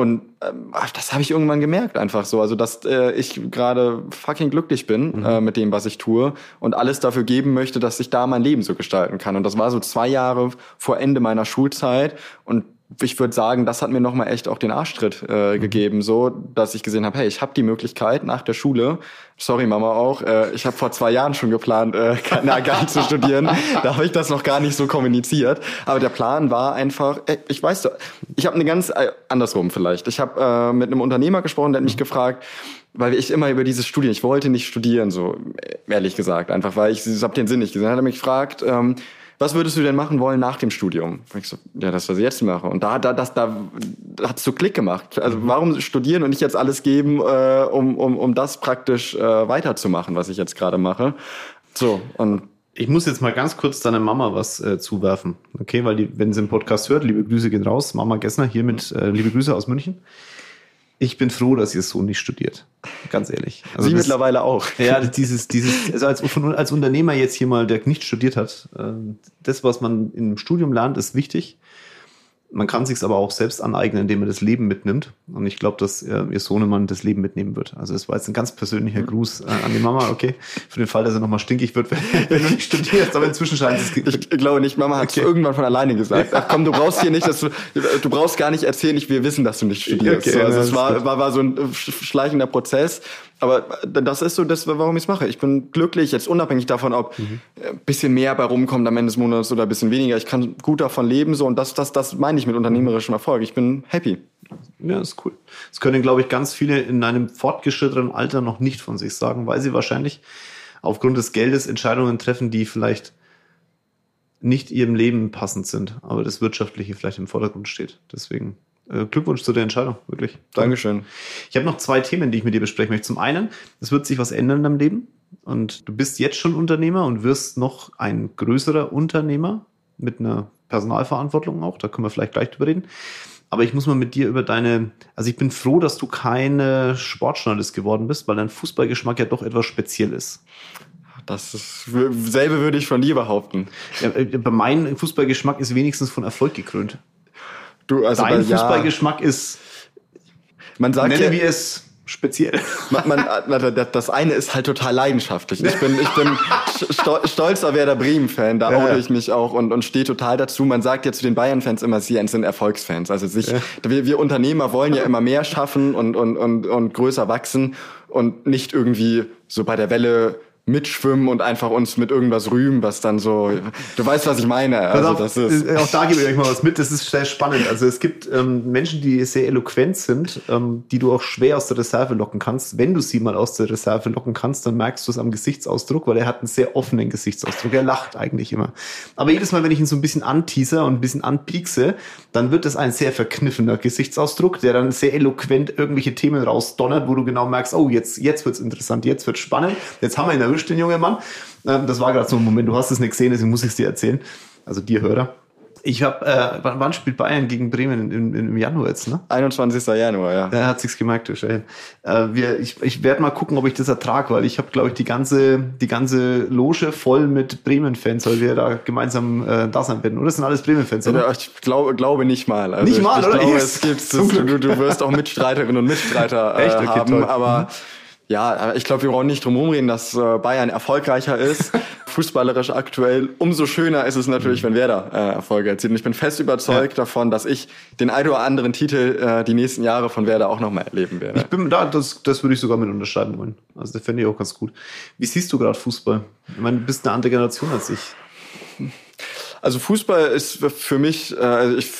Und äh, das habe ich irgendwann gemerkt einfach so, also dass äh, ich gerade fucking glücklich bin mhm. äh, mit dem, was ich tue und alles dafür geben möchte, dass ich da mein Leben so gestalten kann. Und das war so zwei Jahre vor Ende meiner Schulzeit und ich würde sagen, das hat mir nochmal echt auch den Arschtritt äh, mhm. gegeben, so dass ich gesehen habe, hey, ich habe die Möglichkeit nach der Schule, sorry Mama auch, äh, ich habe vor zwei Jahren schon geplant, äh, gar nicht zu studieren, da habe ich das noch gar nicht so kommuniziert, aber der Plan war einfach, ey, ich weiß, ich habe eine ganz äh, andersrum vielleicht, ich habe äh, mit einem Unternehmer gesprochen, der hat mich mhm. gefragt, weil ich immer über dieses Studieren, ich wollte nicht studieren, so ehrlich gesagt, einfach weil ich, ich habe den Sinn nicht gesehen, hat er mich gefragt, ähm, was würdest du denn machen wollen nach dem Studium? Und ich so, ja, das, was ich jetzt mache. Und da, da, das, da, da hat es so Klick gemacht. Also mhm. warum studieren und nicht jetzt alles geben, äh, um, um, um das praktisch äh, weiterzumachen, was ich jetzt gerade mache? So, und ich muss jetzt mal ganz kurz deiner Mama was äh, zuwerfen. Okay, weil die, wenn sie den Podcast hört, liebe Grüße gehen raus. Mama Gessner hier mit äh, liebe Grüße aus München ich bin froh, dass ihr Sohn nicht studiert. Ganz ehrlich. Also Sie mittlerweile auch. Ja, dieses, dieses, also als, als Unternehmer jetzt hier mal, der nicht studiert hat, äh, das, was man im Studium lernt, ist wichtig. Man kann sich aber auch selbst aneignen, indem man das Leben mitnimmt. Und ich glaube, dass äh, ihr Sohnemann das Leben mitnehmen wird. Also es war jetzt ein ganz persönlicher Gruß äh, an die Mama, okay? Für den Fall, dass er nochmal stinkig wird, wenn, du nicht studierst. Aber inzwischen scheint es... Ich glaube nicht, Mama hat okay. irgendwann von alleine gesagt. Ach komm, du brauchst hier nicht, dass du, du brauchst gar nicht erzählen, ich, wir wissen, dass du nicht studierst. Okay, also es war, war, war so ein schleichender Prozess. Aber das ist so das, warum ich es mache. Ich bin glücklich, jetzt unabhängig davon, ob mhm. ein bisschen mehr bei rumkommt am Ende des Monats oder ein bisschen weniger. Ich kann gut davon leben so und das, das, das meine ich mit unternehmerischem Erfolg. Ich bin happy. Ja, ist cool. Das können, glaube ich, ganz viele in einem fortgeschrittenen Alter noch nicht von sich sagen, weil sie wahrscheinlich aufgrund des Geldes Entscheidungen treffen, die vielleicht nicht ihrem Leben passend sind, aber das Wirtschaftliche vielleicht im Vordergrund steht. Deswegen äh, Glückwunsch zu der Entscheidung, wirklich. Dankeschön. Ich habe noch zwei Themen, die ich mit dir besprechen möchte. Zum einen, es wird sich was ändern in deinem Leben und du bist jetzt schon Unternehmer und wirst noch ein größerer Unternehmer mit einer Personalverantwortung auch. Da können wir vielleicht gleich drüber reden. Aber ich muss mal mit dir über deine, also ich bin froh, dass du keine Sportjournalist geworden bist, weil dein Fußballgeschmack ja doch etwas speziell ist. Das ist, selbe würde ich von dir behaupten. Ja, äh, mein Fußballgeschmack ist wenigstens von Erfolg gekrönt. Du, also Dein Fußballgeschmack ja, ist, man sagt nenne ja, wir es speziell. Man, man, das eine ist halt total leidenschaftlich. Ich bin, ich bin stolzer Werder Bremen-Fan, da ja, oute ich mich auch und, und stehe total dazu. Man sagt ja zu den Bayern-Fans immer, sie sind Erfolgsfans. Also sich, ja. wir, wir Unternehmer wollen ja immer mehr schaffen und, und, und, und größer wachsen und nicht irgendwie so bei der Welle mitschwimmen und einfach uns mit irgendwas rühmen, was dann so, du weißt, was ich meine. Also, das ist äh, auch da gebe ich euch mal was mit, das ist sehr spannend. Also es gibt ähm, Menschen, die sehr eloquent sind, ähm, die du auch schwer aus der Reserve locken kannst. Wenn du sie mal aus der Reserve locken kannst, dann merkst du es am Gesichtsausdruck, weil er hat einen sehr offenen Gesichtsausdruck. Er lacht eigentlich immer. Aber jedes Mal, wenn ich ihn so ein bisschen anteaser und ein bisschen anpiekse, dann wird es ein sehr verkniffener Gesichtsausdruck, der dann sehr eloquent irgendwelche Themen rausdonnert, wo du genau merkst, oh, jetzt, jetzt wird's interessant, jetzt wird's spannend, jetzt haben wir ihn erwischt, den jungen Mann. Ähm, das war gerade so ein Moment, du hast es nicht gesehen, deswegen muss ich es dir erzählen. Also dir Hörer. Ich habe, äh, wann spielt Bayern gegen Bremen im, im Januar jetzt, ne? 21. Januar, ja. Er hat sich's gemerkt, du. Äh, wir, ich ich werde mal gucken, ob ich das ertrage, weil ich habe, glaube ich, die ganze, die ganze Loge voll mit Bremen-Fans, weil wir da gemeinsam äh, da sein werden. Oder das sind alles Bremen-Fans, oder? Ja, ich glaube, glaube nicht mal. Also nicht mal, ich, oder? Ich glaube, es gibt, du, du wirst auch Mitstreiterinnen und Mitstreiter äh, Echt? Okay, haben, toll. aber mhm. Ja, ich glaube, wir brauchen nicht drum rumreden, dass äh, Bayern erfolgreicher ist. Fußballerisch aktuell. Umso schöner ist es natürlich, wenn Werder äh, Erfolge erzielt. Und ich bin fest überzeugt ja. davon, dass ich den ein oder anderen Titel äh, die nächsten Jahre von Werder auch nochmal erleben werde. Ich bin da, das, das würde ich sogar mit unterscheiden wollen. Also das fände ich auch ganz gut. Wie siehst du gerade Fußball? Ich meine, du bist eine andere Generation als ich. Also Fußball ist für mich, äh, ich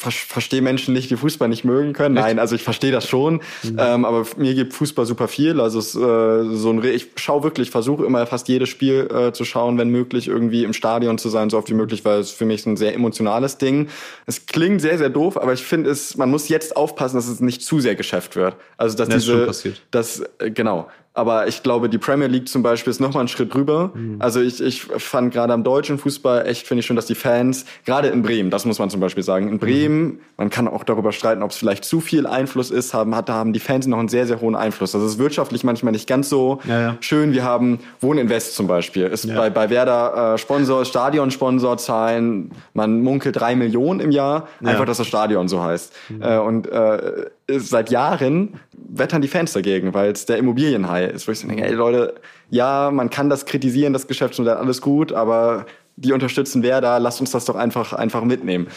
ver verstehe Menschen nicht, die Fußball nicht mögen können. Nein, also ich verstehe das schon. Mhm. Ähm, aber mir gibt Fußball super viel. Also es, äh, so ein, ich schaue wirklich, versuche immer fast jedes Spiel äh, zu schauen, wenn möglich, irgendwie im Stadion zu sein, so oft wie möglich, weil es für mich ein sehr emotionales Ding. Es klingt sehr, sehr doof, aber ich finde es, man muss jetzt aufpassen, dass es nicht zu sehr Geschäft wird. Also dass das diese, das äh, genau. Aber ich glaube, die Premier League zum Beispiel ist noch mal einen Schritt drüber. Mhm. Also ich, ich fand gerade am deutschen Fußball echt, finde ich schon, dass die Fans, gerade in Bremen, das muss man zum Beispiel sagen, in Bremen, mhm. man kann auch darüber streiten, ob es vielleicht zu viel Einfluss ist, haben, hat, da haben die Fans noch einen sehr, sehr hohen Einfluss. Das ist wirtschaftlich manchmal nicht ganz so ja, ja. schön. Wir haben Wohnen Invest zum Beispiel, ist ja. bei, bei Werder äh, Sponsor, Stadionsponsor zahlen, man munkelt drei Millionen im Jahr, einfach, dass das Stadion so heißt. Mhm. Äh, und äh, seit Jahren wettern die Fans dagegen, weil es der Immobilienhai ist, wo ich so denke, ey Leute, ja, man kann das kritisieren, das Geschäftsmodell, alles gut, aber die unterstützen wer da, lasst uns das doch einfach, einfach mitnehmen.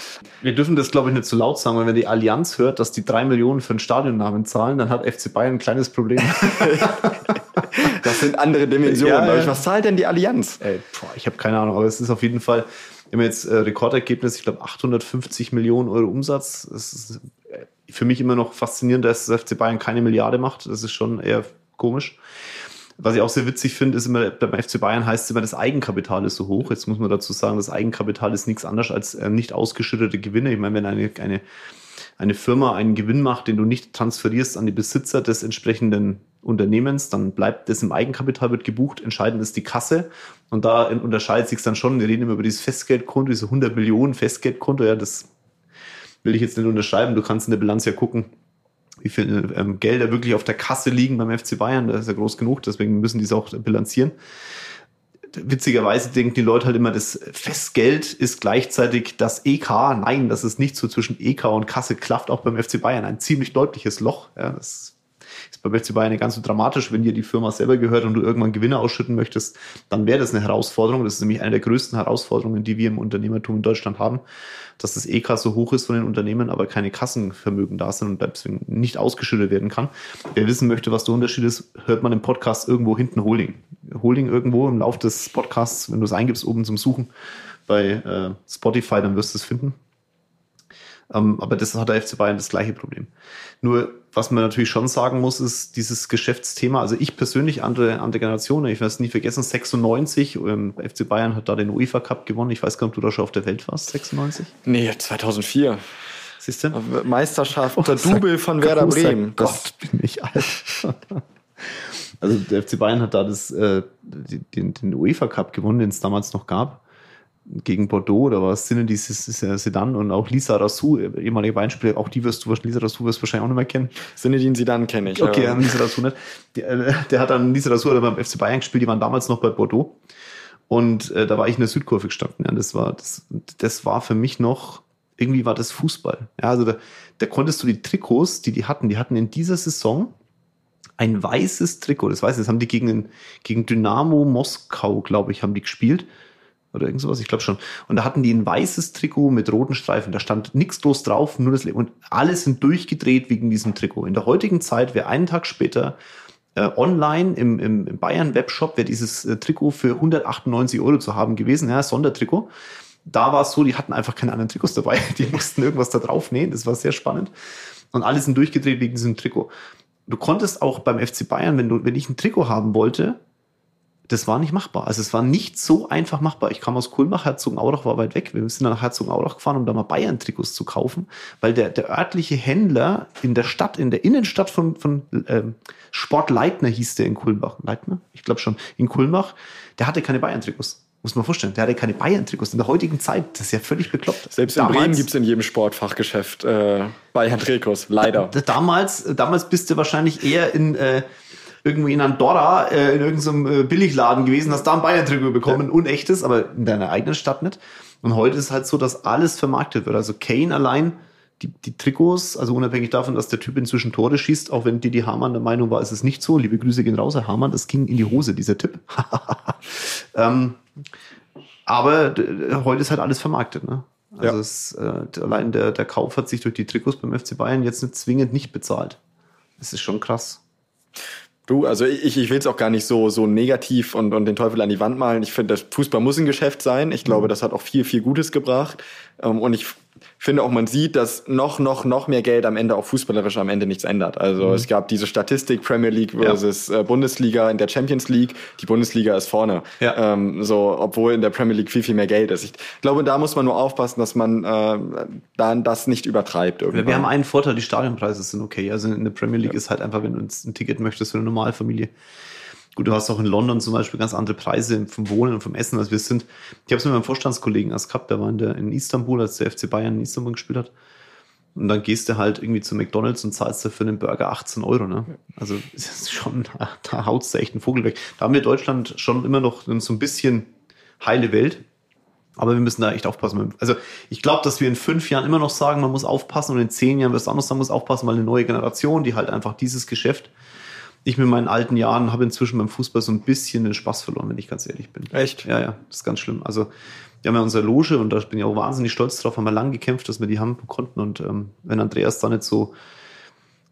Wir dürfen das, glaube ich, nicht zu laut sagen, weil wenn die Allianz hört, dass die drei Millionen für einen Stadionnamen zahlen, dann hat FC Bayern ein kleines Problem. das sind andere Dimensionen. Ja, ja. Was zahlt denn die Allianz? Ey, boah, ich habe keine Ahnung, aber es ist auf jeden Fall, wir haben jetzt äh, Rekordergebnis, ich glaube 850 Millionen Euro Umsatz. Das ist für mich immer noch faszinierend, dass das FC Bayern keine Milliarde macht. Das ist schon eher komisch. Was ich auch sehr witzig finde, ist immer, beim FC Bayern heißt es immer, das Eigenkapital ist so hoch. Jetzt muss man dazu sagen, das Eigenkapital ist nichts anderes als äh, nicht ausgeschüttete Gewinne. Ich meine, wenn eine, eine, eine Firma einen Gewinn macht, den du nicht transferierst an die Besitzer des entsprechenden Unternehmens, dann bleibt das im Eigenkapital, wird gebucht. Entscheidend ist die Kasse. Und da unterscheidet sich dann schon. Wir reden immer über dieses Festgeldkonto, diese 100 Millionen Festgeldkonto. Ja, das will ich jetzt nicht unterschreiben. Du kannst in der Bilanz ja gucken, wie viel ähm, Gelder wirklich auf der Kasse liegen beim FC Bayern. Das ist ja groß genug, deswegen müssen die es auch bilanzieren. Witzigerweise denken die Leute halt immer, das Festgeld ist gleichzeitig das EK. Nein, das ist nicht so. Zwischen EK und Kasse klafft auch beim FC Bayern ein ziemlich deutliches Loch. Ja, das beim FC Bayern ganz so dramatisch, wenn dir die Firma selber gehört und du irgendwann Gewinne ausschütten möchtest, dann wäre das eine Herausforderung. Das ist nämlich eine der größten Herausforderungen, die wir im Unternehmertum in Deutschland haben, dass das EK so hoch ist von den Unternehmen, aber keine Kassenvermögen da sind und deswegen nicht ausgeschüttet werden kann. Wer wissen möchte, was der Unterschied ist, hört man im Podcast irgendwo hinten Holding. Holding irgendwo im Lauf des Podcasts, wenn du es eingibst, oben zum Suchen bei äh, Spotify, dann wirst du es finden. Ähm, aber das hat der FC Bayern das gleiche Problem. Nur, was man natürlich schon sagen muss, ist dieses Geschäftsthema. Also ich persönlich, andere, andere Generationen, ich werde es nie vergessen, 96, ähm, FC Bayern hat da den UEFA Cup gewonnen. Ich weiß gar nicht, ob du da schon auf der Welt warst, 96? Nee, 2004. Siehst du? Meisterschaft, oh, der Double von Werder Bremen. Gott, bin ich alt. also der FC Bayern hat da das, äh, den, den UEFA Cup gewonnen, den es damals noch gab gegen Bordeaux oder was sind dieses Sedan und auch Lisa Rassou, ehemalige Beinspieler, auch die wirst du, Lisa Rassou wirst du wahrscheinlich auch nicht mehr kennen. Sinedin Sedan kenne ich. Okay, ja. Lisa Rassou nicht. Der, äh, der hat dann Lisa Rassou beim FC Bayern gespielt, die waren damals noch bei Bordeaux. Und äh, da war ich in der Südkurve gestanden. Ja, das war, das, das war für mich noch, irgendwie war das Fußball. Ja, also da, da konntest du die Trikots, die die hatten, die hatten in dieser Saison ein weißes Trikot. Das weiß ich, das haben die gegen, gegen Dynamo Moskau, glaube ich, haben die gespielt oder irgend sowas, ich glaube schon. Und da hatten die ein weißes Trikot mit roten Streifen. Da stand nichts groß drauf, nur das Leben. Und alle sind durchgedreht wegen diesem Trikot. In der heutigen Zeit wäre einen Tag später äh, online im, im, im Bayern Webshop wäre dieses äh, Trikot für 198 Euro zu haben gewesen, ja, Sondertrikot. Da war es so, die hatten einfach keine anderen Trikots dabei. Die mussten irgendwas da drauf nähen. Das war sehr spannend. Und alle sind durchgedreht wegen diesem Trikot. Du konntest auch beim FC Bayern, wenn du, wenn ich ein Trikot haben wollte, das war nicht machbar. Also es war nicht so einfach machbar. Ich kam aus Kulmbach, Herzogenaurach war weit weg. Wir sind nach Herzogenaurach gefahren, um da mal Bayern-Trikots zu kaufen, weil der, der örtliche Händler in der Stadt, in der Innenstadt von, von ähm, Sport Leitner hieß der in Kulmbach. Leitner? Ich glaube schon. In Kulmbach, der hatte keine Bayern-Trikots. Muss man vorstellen, der hatte keine Bayern-Trikots in der heutigen Zeit. Das ist ja völlig bekloppt. Selbst in Bremen gibt's in jedem Sportfachgeschäft äh, Bayern-Trikots, leider. Damals, damals bist du wahrscheinlich eher in äh, irgendwo in Andorra äh, in irgendeinem äh, Billigladen gewesen, hast da ein Bayern-Trikot bekommen, ja. unechtes, aber in deiner eigenen Stadt nicht. Und heute ist es halt so, dass alles vermarktet wird. Also Kane allein, die, die Trikots, also unabhängig davon, dass der Typ inzwischen Tore schießt, auch wenn Didi Hamann der Meinung war, ist es nicht so. Liebe Grüße gehen raus, Herr Hamann, das ging in die Hose, dieser Tipp. ähm, aber heute ist halt alles vermarktet. Ne? Also ja. es, äh, allein der, der Kauf hat sich durch die Trikots beim FC Bayern jetzt nicht zwingend nicht bezahlt. Das ist schon krass. Du, also ich, ich will es auch gar nicht so, so negativ und, und den Teufel an die Wand malen. Ich finde, Fußball muss ein Geschäft sein. Ich glaube, mhm. das hat auch viel, viel Gutes gebracht. Ähm, und ich finde auch, man sieht, dass noch, noch, noch mehr Geld am Ende auch fußballerisch am Ende nichts ändert. Also mhm. es gab diese Statistik Premier League versus ja. Äh, Bundesliga in der Champions League. Die Bundesliga ist vorne. Ja. Ähm, so, obwohl in der Premier League viel, viel mehr Geld ist. Ich glaube, da muss man nur aufpassen, dass man äh, dann das nicht übertreibt. Irgendwann. Wir haben einen Vorteil, die Stadionpreise sind okay. Also in der Premier League ja. ist halt einfach, wenn du ein Ticket möchtest für eine Normalfamilie, Gut, du hast auch in London zum Beispiel ganz andere Preise vom Wohnen und vom Essen, als wir sind. Ich habe es mit meinem Vorstandskollegen erst gehabt, der war in, der, in Istanbul, als der FC Bayern in Istanbul gespielt hat. Und dann gehst du halt irgendwie zu McDonalds und zahlst dafür einen Burger 18 Euro. Ne? Also das ist schon, da haut's da echt einen Vogel weg. Da haben wir Deutschland schon immer noch so ein bisschen heile Welt. Aber wir müssen da echt aufpassen. Also ich glaube, dass wir in fünf Jahren immer noch sagen, man muss aufpassen und in zehn Jahren wirst du anders sagen, man muss aufpassen, weil eine neue Generation, die halt einfach dieses Geschäft ich mit meinen alten Jahren habe inzwischen beim Fußball so ein bisschen den Spaß verloren, wenn ich ganz ehrlich bin. Echt? Ja, ja, das ist ganz schlimm. Also wir haben ja unsere Loge und da bin ich auch wahnsinnig stolz drauf, haben wir lang gekämpft, dass wir die haben konnten. Und ähm, wenn Andreas da nicht so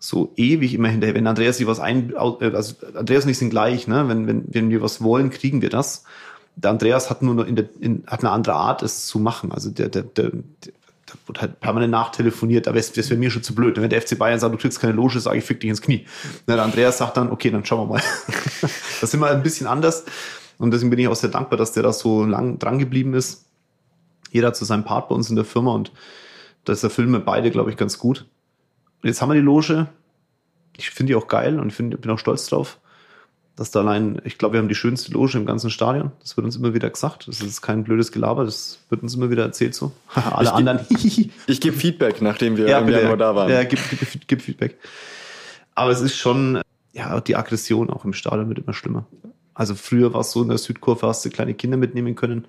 so ewig immer hinterher, wenn Andreas sich was ein, äh, also Andreas und ich sind gleich, ne? Wenn, wenn, wenn wir was wollen, kriegen wir das. Der Andreas hat nur noch in der, in, hat eine andere Art, es zu machen. Also der, der, der, da wurde halt permanent nachtelefoniert, aber das wäre mir schon zu blöd. Wenn der FC Bayern sagt, du kriegst keine Loge, sage ich, fick dich ins Knie. Na, der Andreas sagt dann, okay, dann schauen wir mal. das ist immer ein bisschen anders. Und deswegen bin ich auch sehr dankbar, dass der da so lang dran geblieben ist. Jeder hat zu seinem Part bei uns in der Firma und das erfüllen wir beide, glaube ich, ganz gut. Jetzt haben wir die Loge. Ich finde die auch geil und find, bin auch stolz drauf dass da allein, ich glaube, wir haben die schönste Loge im ganzen Stadion. Das wird uns immer wieder gesagt. Das ist kein blödes Gelaber, das wird uns immer wieder erzählt so. Alle ich anderen. ich gebe Feedback, nachdem wir ja, im Januar da waren. Ja, gib, gib, gib Feedback. Aber es ist schon, ja, die Aggression auch im Stadion wird immer schlimmer. Also früher war es so, in der Südkurve hast du kleine Kinder mitnehmen können.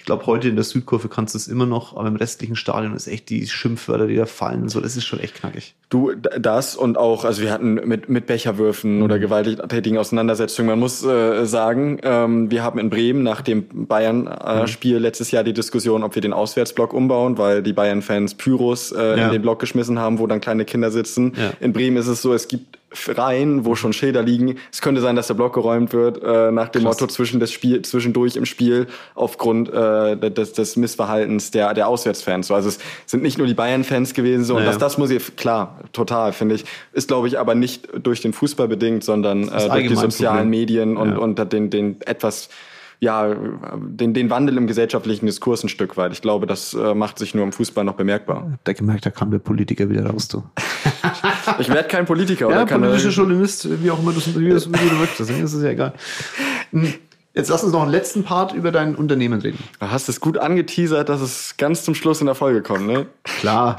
Ich glaube, heute in der Südkurve kannst du es immer noch, aber im restlichen Stadion ist echt die Schimpfwörter, die da fallen und so, das ist schon echt knackig. Du, das und auch, also wir hatten mit, mit Becherwürfen mhm. oder gewalttätigen Auseinandersetzungen, man muss äh, sagen, ähm, wir haben in Bremen nach dem Bayern-Spiel mhm. letztes Jahr die Diskussion, ob wir den Auswärtsblock umbauen, weil die Bayern-Fans Pyros äh, ja. in den Block geschmissen haben, wo dann kleine Kinder sitzen. Ja. In Bremen ist es so, es gibt Reihen, wo schon Schilder liegen. Es könnte sein, dass der Block geräumt wird, äh, nach dem Krass. Motto zwischen das Spiel, zwischendurch im Spiel aufgrund äh, des, des Missverhaltens der, der Auswärtsfans. So, also es sind nicht nur die Bayern-Fans gewesen, so, naja. und dass das muss ich, klar, total, finde ich, ist glaube ich aber nicht durch den Fußball bedingt, sondern äh, durch die sozialen Problem. Medien und, ja. und den, den etwas ja, den, den Wandel im gesellschaftlichen Diskurs ein Stück weit. Ich glaube, das äh, macht sich nur im Fußball noch bemerkbar. Da gemerkt, da kam der Politiker wieder raus, du. ich werde kein Politiker. Ja, oder politischer Journalist, wie auch immer du, wie, das, wie du möchtest. Das ist ja egal. Jetzt lass uns noch einen letzten Part über dein Unternehmen reden. Du hast es gut angeteasert, dass es ganz zum Schluss in der Folge kommt, ne? Klar.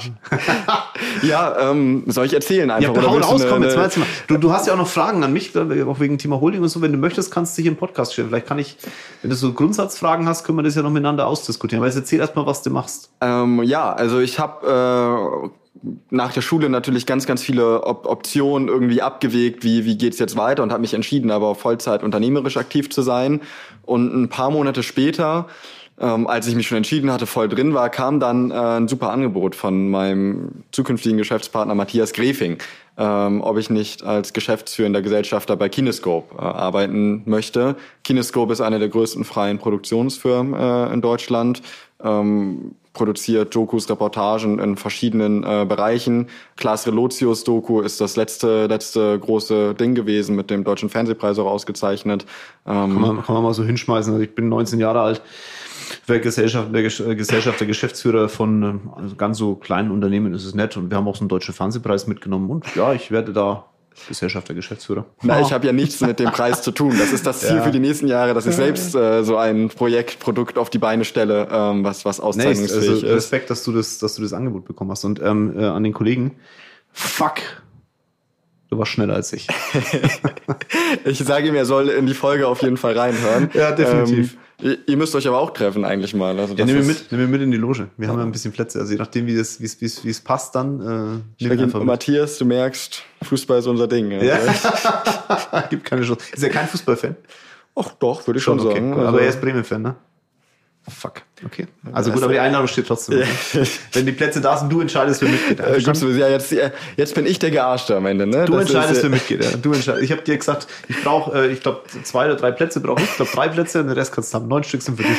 ja, ähm, soll ich erzählen einfach? Ja, hau raus, komm, jetzt mal. Du, du hast ja auch noch Fragen an mich, auch wegen Thema Holding und so. Wenn du möchtest, kannst du dich im Podcast stellen. Vielleicht kann ich, wenn du so Grundsatzfragen hast, können wir das ja noch miteinander ausdiskutieren. Aber jetzt erzähl erst mal, was du machst. Ähm, ja, also ich habe äh, nach der Schule natürlich ganz, ganz viele Op Optionen irgendwie abgewegt, wie, wie geht's jetzt weiter und habe mich entschieden, aber Vollzeit unternehmerisch aktiv zu sein. Und ein paar Monate später, ähm, als ich mich schon entschieden hatte, voll drin war, kam dann äh, ein super Angebot von meinem zukünftigen Geschäftspartner Matthias Grefing, ähm, ob ich nicht als geschäftsführender Gesellschafter bei Kinescope äh, arbeiten möchte. Kinescope ist eine der größten freien Produktionsfirmen äh, in Deutschland. Ähm, produziert Dokus, Reportagen in verschiedenen äh, Bereichen. Klaas Relotius Doku ist das letzte, letzte große Ding gewesen, mit dem Deutschen Fernsehpreis auch ausgezeichnet. Ähm, kann, man, kann man mal so hinschmeißen. Also ich bin 19 Jahre alt, wäre Gesellschaft, der, äh, Gesellschaft der Geschäftsführer von ähm, also ganz so kleinen Unternehmen ist es nett und wir haben auch so einen Deutschen Fernsehpreis mitgenommen und ja, ich werde da Gesellschafter, Geschäftsführer. Na, ich habe ja nichts mit dem Preis zu tun. Das ist das Ziel ja. für die nächsten Jahre, dass ich selbst äh, so ein Projekt, Produkt auf die Beine stelle, ähm, was, was auszeichnungsfähig nee, also ist. Respekt, dass du das, dass du das Angebot bekommen hast. Und ähm, äh, an den Kollegen, fuck, Du warst schneller als ich. ich sage ihm, er soll in die Folge auf jeden Fall reinhören. Ja, definitiv. Ähm, ihr, müsst euch aber auch treffen eigentlich mal. Also ja, nimm mir mit, nimm mir mit in die Loge. Wir ja. haben ja ein bisschen Plätze. Also je nachdem, wie es, wie es, wie es, wie es passt, dann äh, nimm einfach mit. Matthias, du merkst, Fußball ist unser Ding. Ja. ja. Gibt keine Chance. Ist er kein Fußballfan? Ach doch, würde ich schon, schon okay. sagen. Also, aber er ist Bremen-Fan, ne? Fuck. Okay. Also gut, aber die Einladung steht trotzdem. Wenn die Plätze da sind, du entscheidest, wer mitgeht. Äh, ja, jetzt, jetzt bin ich der Gearschte am Ende. Ne? Du das entscheidest, ist, wer mitgeht. Ja. Du entscheidest. Ich habe dir gesagt, ich brauche, äh, ich glaube, zwei oder drei Plätze brauche ich. Ich glaube, drei Plätze und den Rest kannst du haben. Neun Stück sind für dich.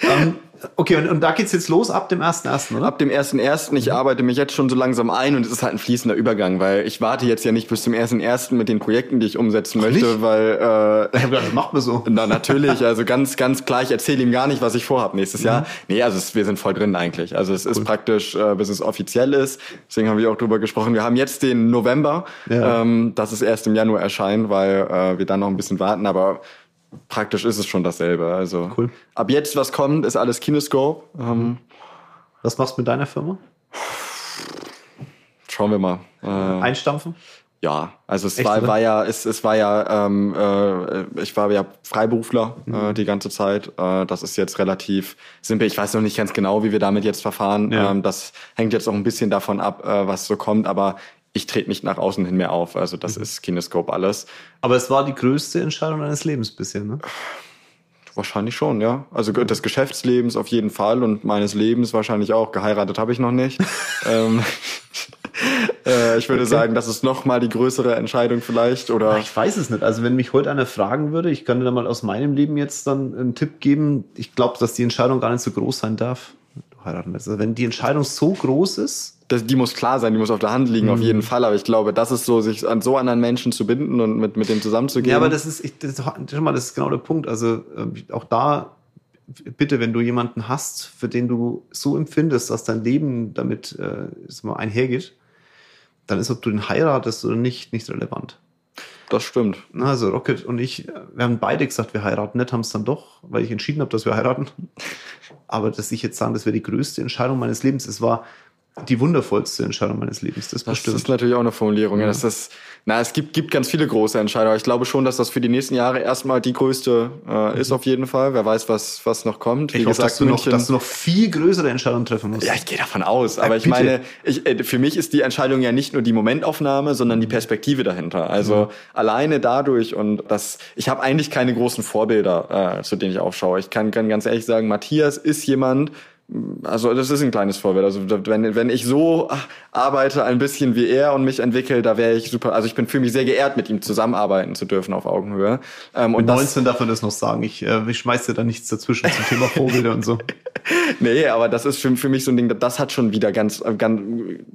ähm, Okay, und, und da geht's jetzt los ab dem 1.1., oder? Ab dem 1.1. Ich arbeite mich jetzt schon so langsam ein und es ist halt ein fließender Übergang, weil ich warte jetzt ja nicht bis zum 1.1. mit den Projekten, die ich umsetzen Ach, möchte, nicht? weil äh, Ich hab gedacht, das macht man so. na natürlich, also ganz ganz klar, ich erzähle ihm gar nicht, was ich vorhabe nächstes Jahr. Nee, also es, wir sind voll drin eigentlich. Also es ist praktisch, äh, bis es offiziell ist. Deswegen haben wir auch drüber gesprochen. Wir haben jetzt den November, Ja. ähm, dass es erst im Januar erscheint, weil äh, wir dann noch ein bisschen warten, aber praktisch ist es schon dasselbe. Also Cool. ab jetzt, was kommt, ist alles Kinoscope. Ähm, Was machst du mit deiner Firma? schauen wir mal. Äh, Einstampfen? Ja, also es Echt, war, war ja, es, es war ja, ähm, äh, ich war ja Freiberufler Mhm. äh, die ganze Zeit. Äh, das ist jetzt relativ simpel. Ich weiß noch nicht ganz genau, wie wir damit jetzt verfahren. Ja. Ähm, das hängt jetzt auch ein bisschen davon ab, äh, was so kommt. Aber ich trete nicht nach außen hin mehr auf. Also Mhm. das ist Kinescope alles. Aber es war die größte Entscheidung deines Lebens bisher, ne? Wahrscheinlich schon, ja. Also des Geschäftslebens auf jeden Fall und meines Lebens wahrscheinlich auch. Geheiratet habe ich noch nicht. ähm, äh, ich würde sagen, das ist noch mal die größere Entscheidung vielleicht. Oder Ich weiß es nicht. Also wenn mich heute einer fragen würde, ich dir da mal aus meinem Leben jetzt dann einen Tipp geben. Ich glaube, dass die Entscheidung gar nicht so groß sein darf. Du heiraten willst. Also wenn die Entscheidung so groß ist, das, die muss klar sein, die muss auf der Hand liegen, auf Mhm. jeden Fall. Aber ich glaube, das ist so, sich an so anderen Menschen zu binden und mit, mit dem zusammenzugehen. Ja, aber das ist, ich, das, schau mal, das ist genau der Punkt. Also ähm, auch da, bitte, wenn du jemanden hast, für den du so empfindest, dass dein Leben damit äh, mal, einhergeht, dann ist, ob du den heiratest oder nicht, nicht relevant. das stimmt. Also Rocket und ich, äh, wir haben beide gesagt, wir heiraten nicht, haben es dann doch, weil ich entschieden habe, dass wir heiraten. Aber dass ich jetzt sagen, das wäre die größte Entscheidung meines Lebens, es war die wundervollste Entscheidung meines Lebens. Das, Das bestimmt. ist natürlich auch eine Formulierung. Ja. Das ist, na, es gibt, gibt ganz viele große Entscheidungen. Ich glaube schon, dass das für die nächsten Jahre erstmal die größte äh, ist auf jeden Fall. Wer weiß, was, was noch kommt. ich hoffe, dass du, noch, dass du noch viel größere Entscheidungen treffen musst. Ja, ich gehe davon aus. Aber ich bitte. meine, ich, äh, für mich ist die Entscheidung ja nicht nur die Momentaufnahme, sondern die Perspektive dahinter. Also alleine dadurch und das, ich habe eigentlich keine großen Vorbilder, äh, zu denen ich aufschaue. Ich kann, kann ganz ehrlich sagen, Matthias ist jemand, also das ist ein kleines Vorbild. Also wenn, wenn ich so arbeite, ein bisschen wie er und mich entwickle, da wäre ich super. Also ich bin für mich sehr geehrt, mit ihm zusammenarbeiten zu dürfen auf Augenhöhe. Ähm, und Mit das, 19 darf man das noch sagen. Ich, äh, ich schmeiß dir da nichts dazwischen zum Thema Vorbilder und so. Nee, aber das ist für, für mich so ein Ding, das hat schon wieder ganz, äh, ganz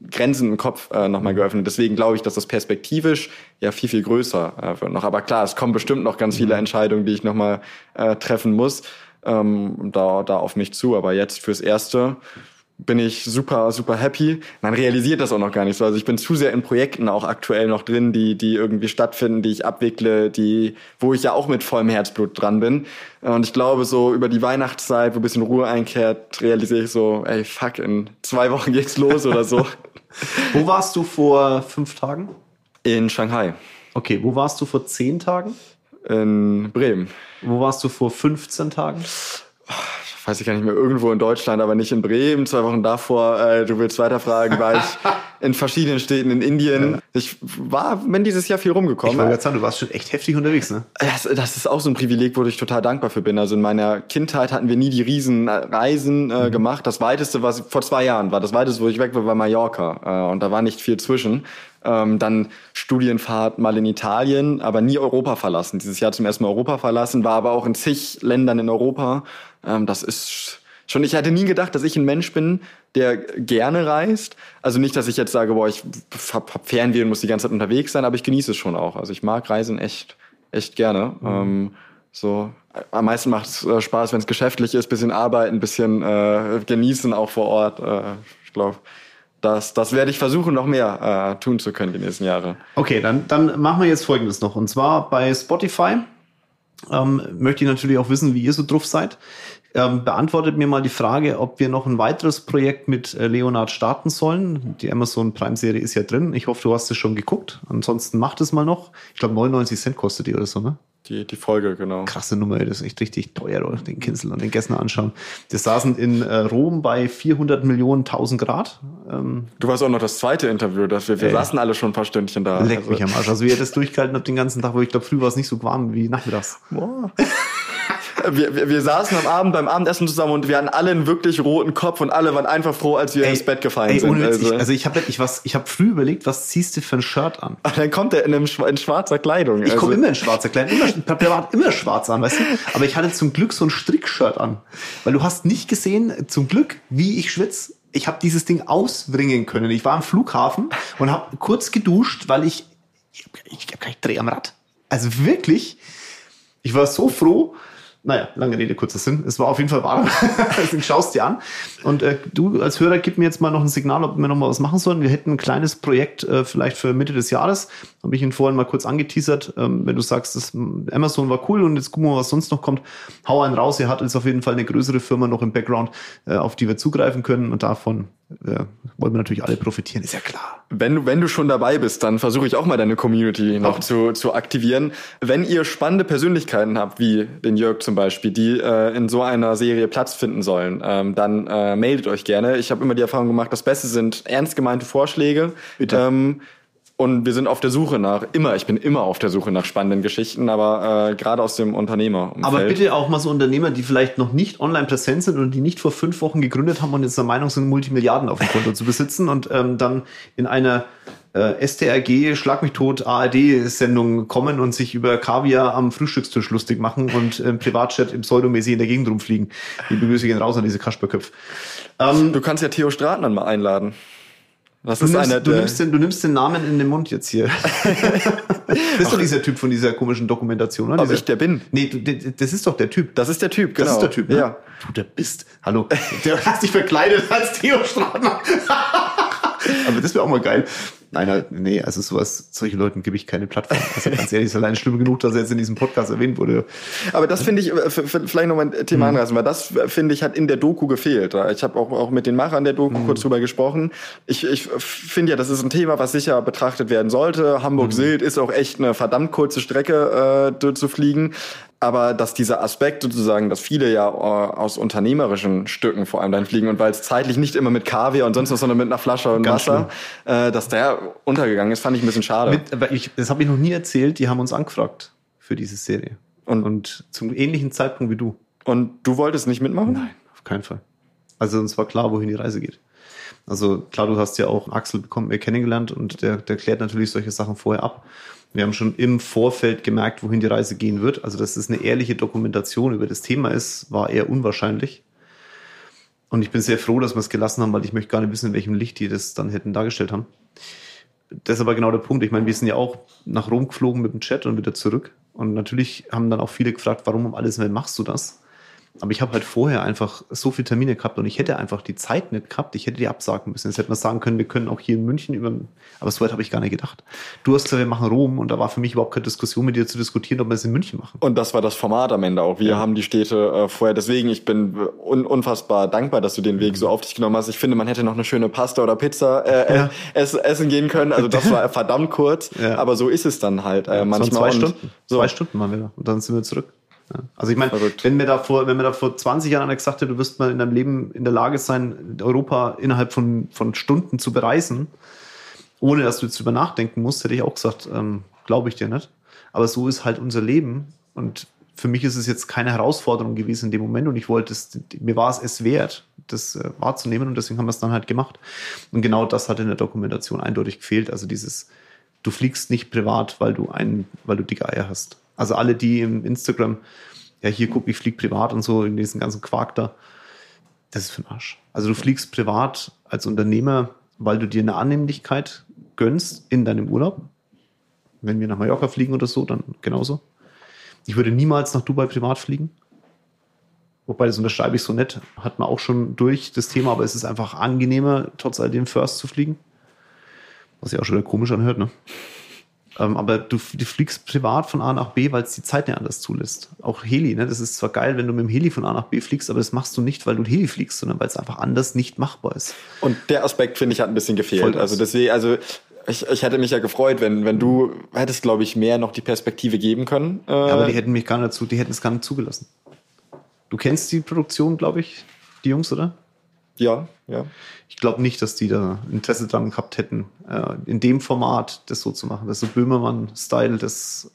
Grenzen im Kopf äh, nochmal geöffnet. Deswegen glaube ich, dass das perspektivisch ja viel, viel größer äh, wird noch. Aber klar, es kommen bestimmt noch ganz viele Entscheidungen, die ich nochmal äh, treffen muss, ähm, da, da auf mich zu. Aber jetzt fürs Erste bin ich super, super happy. Man realisiert das auch noch gar nicht so. Also ich bin zu sehr in Projekten auch aktuell noch drin, die, die irgendwie stattfinden, die ich abwickle, die, wo ich ja auch mit vollem Herzblut dran bin. Und ich glaube, so über die Weihnachtszeit, wo ein bisschen Ruhe einkehrt, realisiere ich so, ey, fuck, in zwei Wochen geht's los oder so. Wo warst du vor fünf Tagen? In Shanghai, Okay, wo warst du vor zehn Tagen? In Bremen. Wo warst du vor 15 Tagen? Weiß ich gar nicht mehr, irgendwo in Deutschland, aber nicht in Bremen. Zwei Wochen davor, äh, du willst weiter fragen, war ich in verschiedenen Städten in Indien. Ich war, bin dieses Jahr viel Ich rumgekommen. wollte gerade sagen, du warst schon echt heftig unterwegs, ne? Das, das ist auch so ein Privileg, wo ich total dankbar für bin. Also in meiner Kindheit hatten wir nie die riesen Reisen äh, gemacht. Das weiteste, was vor zwei Jahren war, das weiteste, wo ich weg war, war Mallorca. Äh, und da war nicht viel zwischen. Ähm, dann Studienfahrt mal in Italien, aber nie Europa verlassen. Dieses Jahr zum ersten Mal Europa verlassen, war aber auch in zig Ländern in Europa. Ähm, das ist schon, ich hatte nie gedacht, dass ich ein Mensch bin, der gerne reist. Also nicht, dass ich jetzt sage, boah, ich hab, hab Fernweh und muss die ganze Zeit unterwegs sein, aber ich genieße es schon auch. Also ich mag Reisen echt, echt gerne. Ähm, so, am meisten macht es äh, Spaß, wenn es geschäftlich ist, bisschen arbeiten, bisschen äh, genießen auch vor Ort. Äh, ich glaube, das, das werde ich versuchen, noch mehr äh, tun zu können die nächsten Jahre. Okay, dann, dann machen wir jetzt Folgendes noch. Und zwar bei Spotify ähm, möchte ich natürlich auch wissen, wie ihr so drauf seid. Ähm, beantwortet mir mal die Frage, ob wir noch ein weiteres Projekt mit äh, Leonard starten sollen. Die Amazon Prime-Serie ist ja drin. Ich hoffe, du hast es schon geguckt. Ansonsten macht es mal noch. Ich glaube, 99 Cent kostet die oder so, ne? Die, die Folge, genau. Krasse Nummer, das ist echt richtig teuer, oder? Den Kinsel und den Gessner anschauen. Wir saßen in äh, Rom bei 400 Millionen 1000 Grad. Ähm, Du warst auch noch das zweite Interview, dass wir, wir Ey. saßen alle schon ein paar Stündchen da. Leck Also- mich am Arsch. Also wie ihr das durchgehalten habt den ganzen Tag, wo ich glaube, früh war es nicht so warm wie nachmittags. Boah. wir, wir, wir saßen am Abend beim Abendessen zusammen und wir hatten alle einen wirklich roten Kopf und alle waren einfach froh, als wir ey, ins Bett gefallen ey, sind. Ohne also, ich, also ich habe ich was, ich habe früh überlegt, was ziehst du für ein Shirt an? Und dann kommt er in, einem, in schwarzer Kleidung. Ich also. komme immer in schwarzer Kleidung, immer, privat immer schwarz an, weißt du? Aber ich hatte zum Glück so ein Strickshirt an, weil du hast nicht gesehen, zum Glück, wie ich schwitze. Ich habe dieses Ding ausbringen können. Ich war am Flughafen und habe kurz geduscht, weil ich ich habe hab keinen Dreh am Rad. Also wirklich, ich war so froh, naja, lange Rede, kurzer Sinn. Es war auf jeden Fall warm. Deswegen schaust dir an. Und äh, du als Hörer, gib mir jetzt mal noch ein Signal, ob wir noch mal was machen sollen. Wir hätten ein kleines Projekt äh, vielleicht für Mitte des Jahres. Habe ich ihn vorhin mal kurz angeteasert. Ähm, wenn du sagst, das Amazon war cool und jetzt gucken wir mal, was sonst noch kommt. Hau einen raus. Ihr hat jetzt auf jeden Fall eine größere Firma noch im Background, äh, auf die wir zugreifen können. Und davon äh, wollen wir natürlich alle profitieren, ist ja klar. Wenn du, wenn du schon dabei bist, dann versuche ich auch mal deine Community noch zu, zu aktivieren. Wenn ihr spannende Persönlichkeiten habt, wie den Jörg zum Beispiel, die äh, in so einer Serie Platz finden sollen, ähm, dann äh, meldet euch gerne. Ich habe immer die Erfahrung gemacht, das Beste sind ernst gemeinte Vorschläge. Bitte. Ähm, und wir sind auf der Suche nach, immer, ich bin immer auf der Suche nach spannenden Geschichten, aber äh, gerade aus dem Unternehmer. Aber bitte auch mal so Unternehmer, die vielleicht noch nicht online präsent sind und die nicht vor fünf Wochen gegründet haben und jetzt der Meinung sind, Multimilliarden auf dem Konto zu besitzen und ähm, dann in einer äh, STRG, Schlag mich tot, ARD-Sendung kommen und sich über Kaviar am Frühstückstisch lustig machen und im Privatchat im Pseudomäßig in der Gegend rumfliegen. Die begrüße ich raus an diese Kasperköpfe. Ähm, du kannst ja Theo Stratmann mal einladen. Was du, ist nimmst, eine, du, nimmst den, du nimmst den Namen in den Mund jetzt hier. bist du dieser Typ von dieser komischen Dokumentation, oder? Ob ich der bin? Nee, du, das ist doch der Typ. Das ist der Typ, genau. Das ist der Typ, ne? Ja. Du, der bist. Hallo. Der hat sich verkleidet als Theo Stratmann. Aber das wäre auch mal geil. Nein, nee, also sowas, solche Leuten gebe ich keine Plattform. Also ganz ehrlich, ist allein schlimm genug, dass er jetzt in diesem Podcast erwähnt wurde. Aber das finde ich, äh, vielleicht noch mal ein Thema mhm. anreißen, weil das finde ich hat in der Doku gefehlt. Ich habe auch, auch mit den Machern der Doku mhm. kurz drüber gesprochen. Ich, ich finde ja, das ist ein Thema, was sicher betrachtet werden sollte. Hamburg-Sylt mhm. ist auch echt eine verdammt kurze Strecke äh, zu fliegen. Aber dass dieser Aspekt sozusagen, dass viele ja äh, aus unternehmerischen Stücken vor allem dann fliegen und weil es zeitlich nicht immer mit Kaviar und sonst was, sondern mit einer Flasche und Ganz Wasser, äh, dass der untergegangen ist, fand ich ein bisschen schade. Mit, aber ich, das habe ich noch nie erzählt, die haben uns angefragt für diese Serie. Und, und zum ähnlichen Zeitpunkt wie du. Und du wolltest nicht mitmachen? Nein, auf keinen Fall. Also uns war klar, wohin die Reise geht. Also klar, du hast ja auch Axel bekommen, kennengelernt und der, der klärt natürlich solche Sachen vorher ab. Wir haben schon im Vorfeld gemerkt, wohin die Reise gehen wird. Also, dass es eine ehrliche Dokumentation über das Thema ist, war eher unwahrscheinlich. Und ich bin sehr froh, dass wir es gelassen haben, weil ich möchte gar nicht wissen, in welchem Licht die das dann hätten dargestellt haben. Das ist aber genau der Punkt. Ich meine, wir sind ja auch nach Rom geflogen mit dem Chat und wieder zurück. Und natürlich haben dann auch viele gefragt, warum um alles machst du das? Aber ich habe halt vorher einfach so viele Termine gehabt und ich hätte einfach die Zeit nicht gehabt. Ich hätte die absagen müssen. Jetzt hätte man sagen können, wir können auch hier in München über. Aber so weit habe ich gar nicht gedacht. Du hast gesagt, wir machen Rom und da war für mich überhaupt keine Diskussion mit dir zu diskutieren, ob wir es in München machen. Und das war das Format am Ende auch. Wir ja. haben die Städte äh, vorher. Deswegen, ich bin un unfassbar dankbar, dass du den Weg so auf dich genommen hast. Ich finde, man hätte noch eine schöne Pasta oder Pizza äh, ja. ess, essen gehen können. Also das war verdammt kurz. Ja. Aber so ist es dann halt. Äh, manchmal. Zwei Stunden. So. Zwei Stunden waren wir Und dann sind wir zurück. Also ich meine, wenn mir da vor, wenn mir da vor 20 Jahren einer gesagt hätte, du wirst mal in deinem Leben in der Lage sein, Europa innerhalb von, von Stunden zu bereisen, ohne dass du jetzt drüber nachdenken musst, hätte ich auch gesagt, ähm, glaube ich dir nicht. Aber so ist halt unser Leben. Und für mich ist es jetzt keine Herausforderung gewesen in dem Moment und ich wollte es, mir war es es wert, das äh, wahrzunehmen und deswegen haben wir es dann halt gemacht. Und genau das hat in der Dokumentation eindeutig gefehlt. Also dieses, du fliegst nicht privat, weil du ein, weil du dicke Eier hast. Also alle, die im Instagram, ja, hier guck, ich fliege privat und so in diesen ganzen Quark da, das ist für den Arsch. Also du fliegst privat als Unternehmer, weil du dir eine Annehmlichkeit gönnst in deinem Urlaub. Wenn wir nach Mallorca fliegen oder so, dann genauso. Ich würde niemals nach Dubai privat fliegen. Wobei, das unterschreibe ich so nett, hat man auch schon durch das Thema, aber es ist einfach angenehmer, trotz alledem First zu fliegen. Was sich auch schon wieder komisch anhört, ne? Ähm, aber du, du, fliegst privat von A nach B, weil es die Zeit nicht anders zulässt. Auch Heli, ne? das ist zwar geil, wenn du mit dem Heli von A nach B fliegst, aber das machst du nicht, weil du Heli fliegst, sondern weil es einfach anders nicht machbar ist. Und der Aspekt, finde ich, hat ein bisschen gefehlt. Also deswegen, also ich, ich hätte mich ja gefreut, wenn, wenn du hättest, glaube ich, mehr noch die Perspektive geben können. Äh ja, aber die hätten mich gar nicht zu, die hätten es gar nicht zugelassen. Du kennst die Produktion, glaube ich, die Jungs, oder? Ja, ja. Ich glaube nicht, dass die da Interesse dran gehabt hätten, äh, in dem Format das so zu machen. Das ist so Böhmermann-Style, das.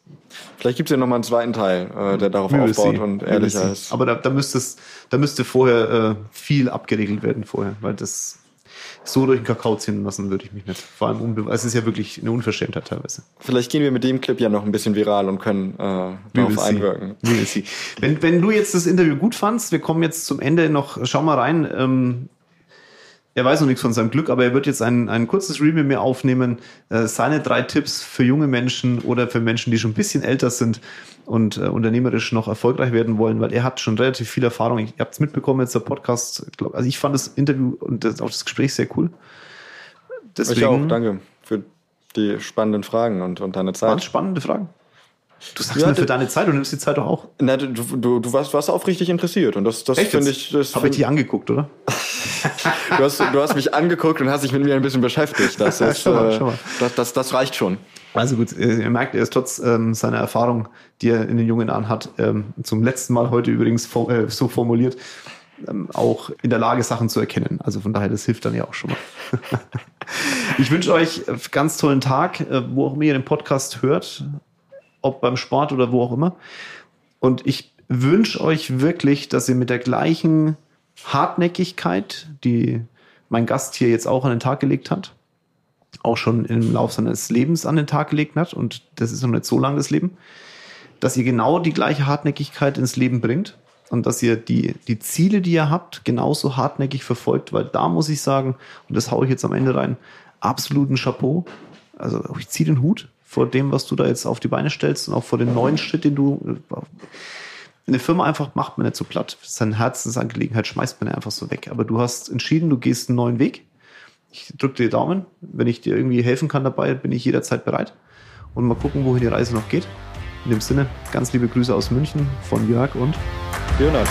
Vielleicht gibt es ja nochmal einen zweiten Teil, äh, der darauf aufbaut und ehrlicher ist. Aber da, da, da müsste vorher äh, viel abgeregelt werden vorher, weil das so durch den Kakao ziehen lassen würde ich mich nicht. Vor allem, es ist ja wirklich eine Unverschämtheit teilweise. Vielleicht gehen wir mit dem Clip ja noch ein bisschen viral und können äh, darauf einwirken. Wenn, wenn du jetzt das Interview gut fandst, wir kommen jetzt zum Ende noch, schau mal rein. Ähm, er weiß noch nichts von seinem Glück, aber er wird jetzt ein, ein kurzes Review mit mir aufnehmen. Äh, seine drei Tipps für junge Menschen oder für Menschen, die schon ein bisschen älter sind und äh, unternehmerisch noch erfolgreich werden wollen, weil er hat schon relativ viel Erfahrung. Ich, ihr habt es mitbekommen, jetzt der Podcast. Glaub, also ich fand das Interview und das, auch das Gespräch sehr cool. Deswegen, ich auch, danke für die spannenden Fragen und, und deine Zeit. Waren spannende Fragen. Du sagst ja, mir für deine Zeit, du nimmst die Zeit doch auch. Na, du, du, du warst, warst aufrichtig interessiert und das, das finde ich. Das Habe ich dich angeguckt, oder? du, hast, du hast mich angeguckt und hast dich mit mir ein bisschen beschäftigt. Das, ist, schon mal, schon mal. Das, das, das reicht schon. Also gut, ihr merkt, er ist trotz ähm, seiner Erfahrung, die er in den jungen Jahren hat, ähm, zum letzten Mal heute übrigens for äh, so formuliert, ähm, auch in der Lage, Sachen zu erkennen. Also von daher, das hilft dann ja auch schon mal. ich wünsche euch einen ganz tollen Tag, äh, wo auch immer ihr den Podcast hört ob beim Sport oder wo auch immer. Und ich wünsche euch wirklich, dass ihr mit der gleichen Hartnäckigkeit, die mein Gast hier jetzt auch an den Tag gelegt hat, auch schon im Laufe seines Lebens an den Tag gelegt hat, und das ist noch nicht so lang das Leben, dass ihr genau die gleiche Hartnäckigkeit ins Leben bringt und dass ihr die, die Ziele, die ihr habt, genauso hartnäckig verfolgt, weil da muss ich sagen, und das haue ich jetzt am Ende rein, absoluten Chapeau. Also ich ziehe den Hut vor dem, was du da jetzt auf die Beine stellst und auch vor den neuen Schritt, den du eine Firma einfach macht man nicht so platt. Das ist eine Herzensangelegenheit, schmeißt man einfach so weg. Aber du hast entschieden, du gehst einen neuen Weg. Ich drücke dir Daumen. Wenn ich dir irgendwie helfen kann dabei, bin ich jederzeit bereit. Und mal gucken, wohin die Reise noch geht. In dem Sinne, ganz liebe Grüße aus München von Jörg und Jonas.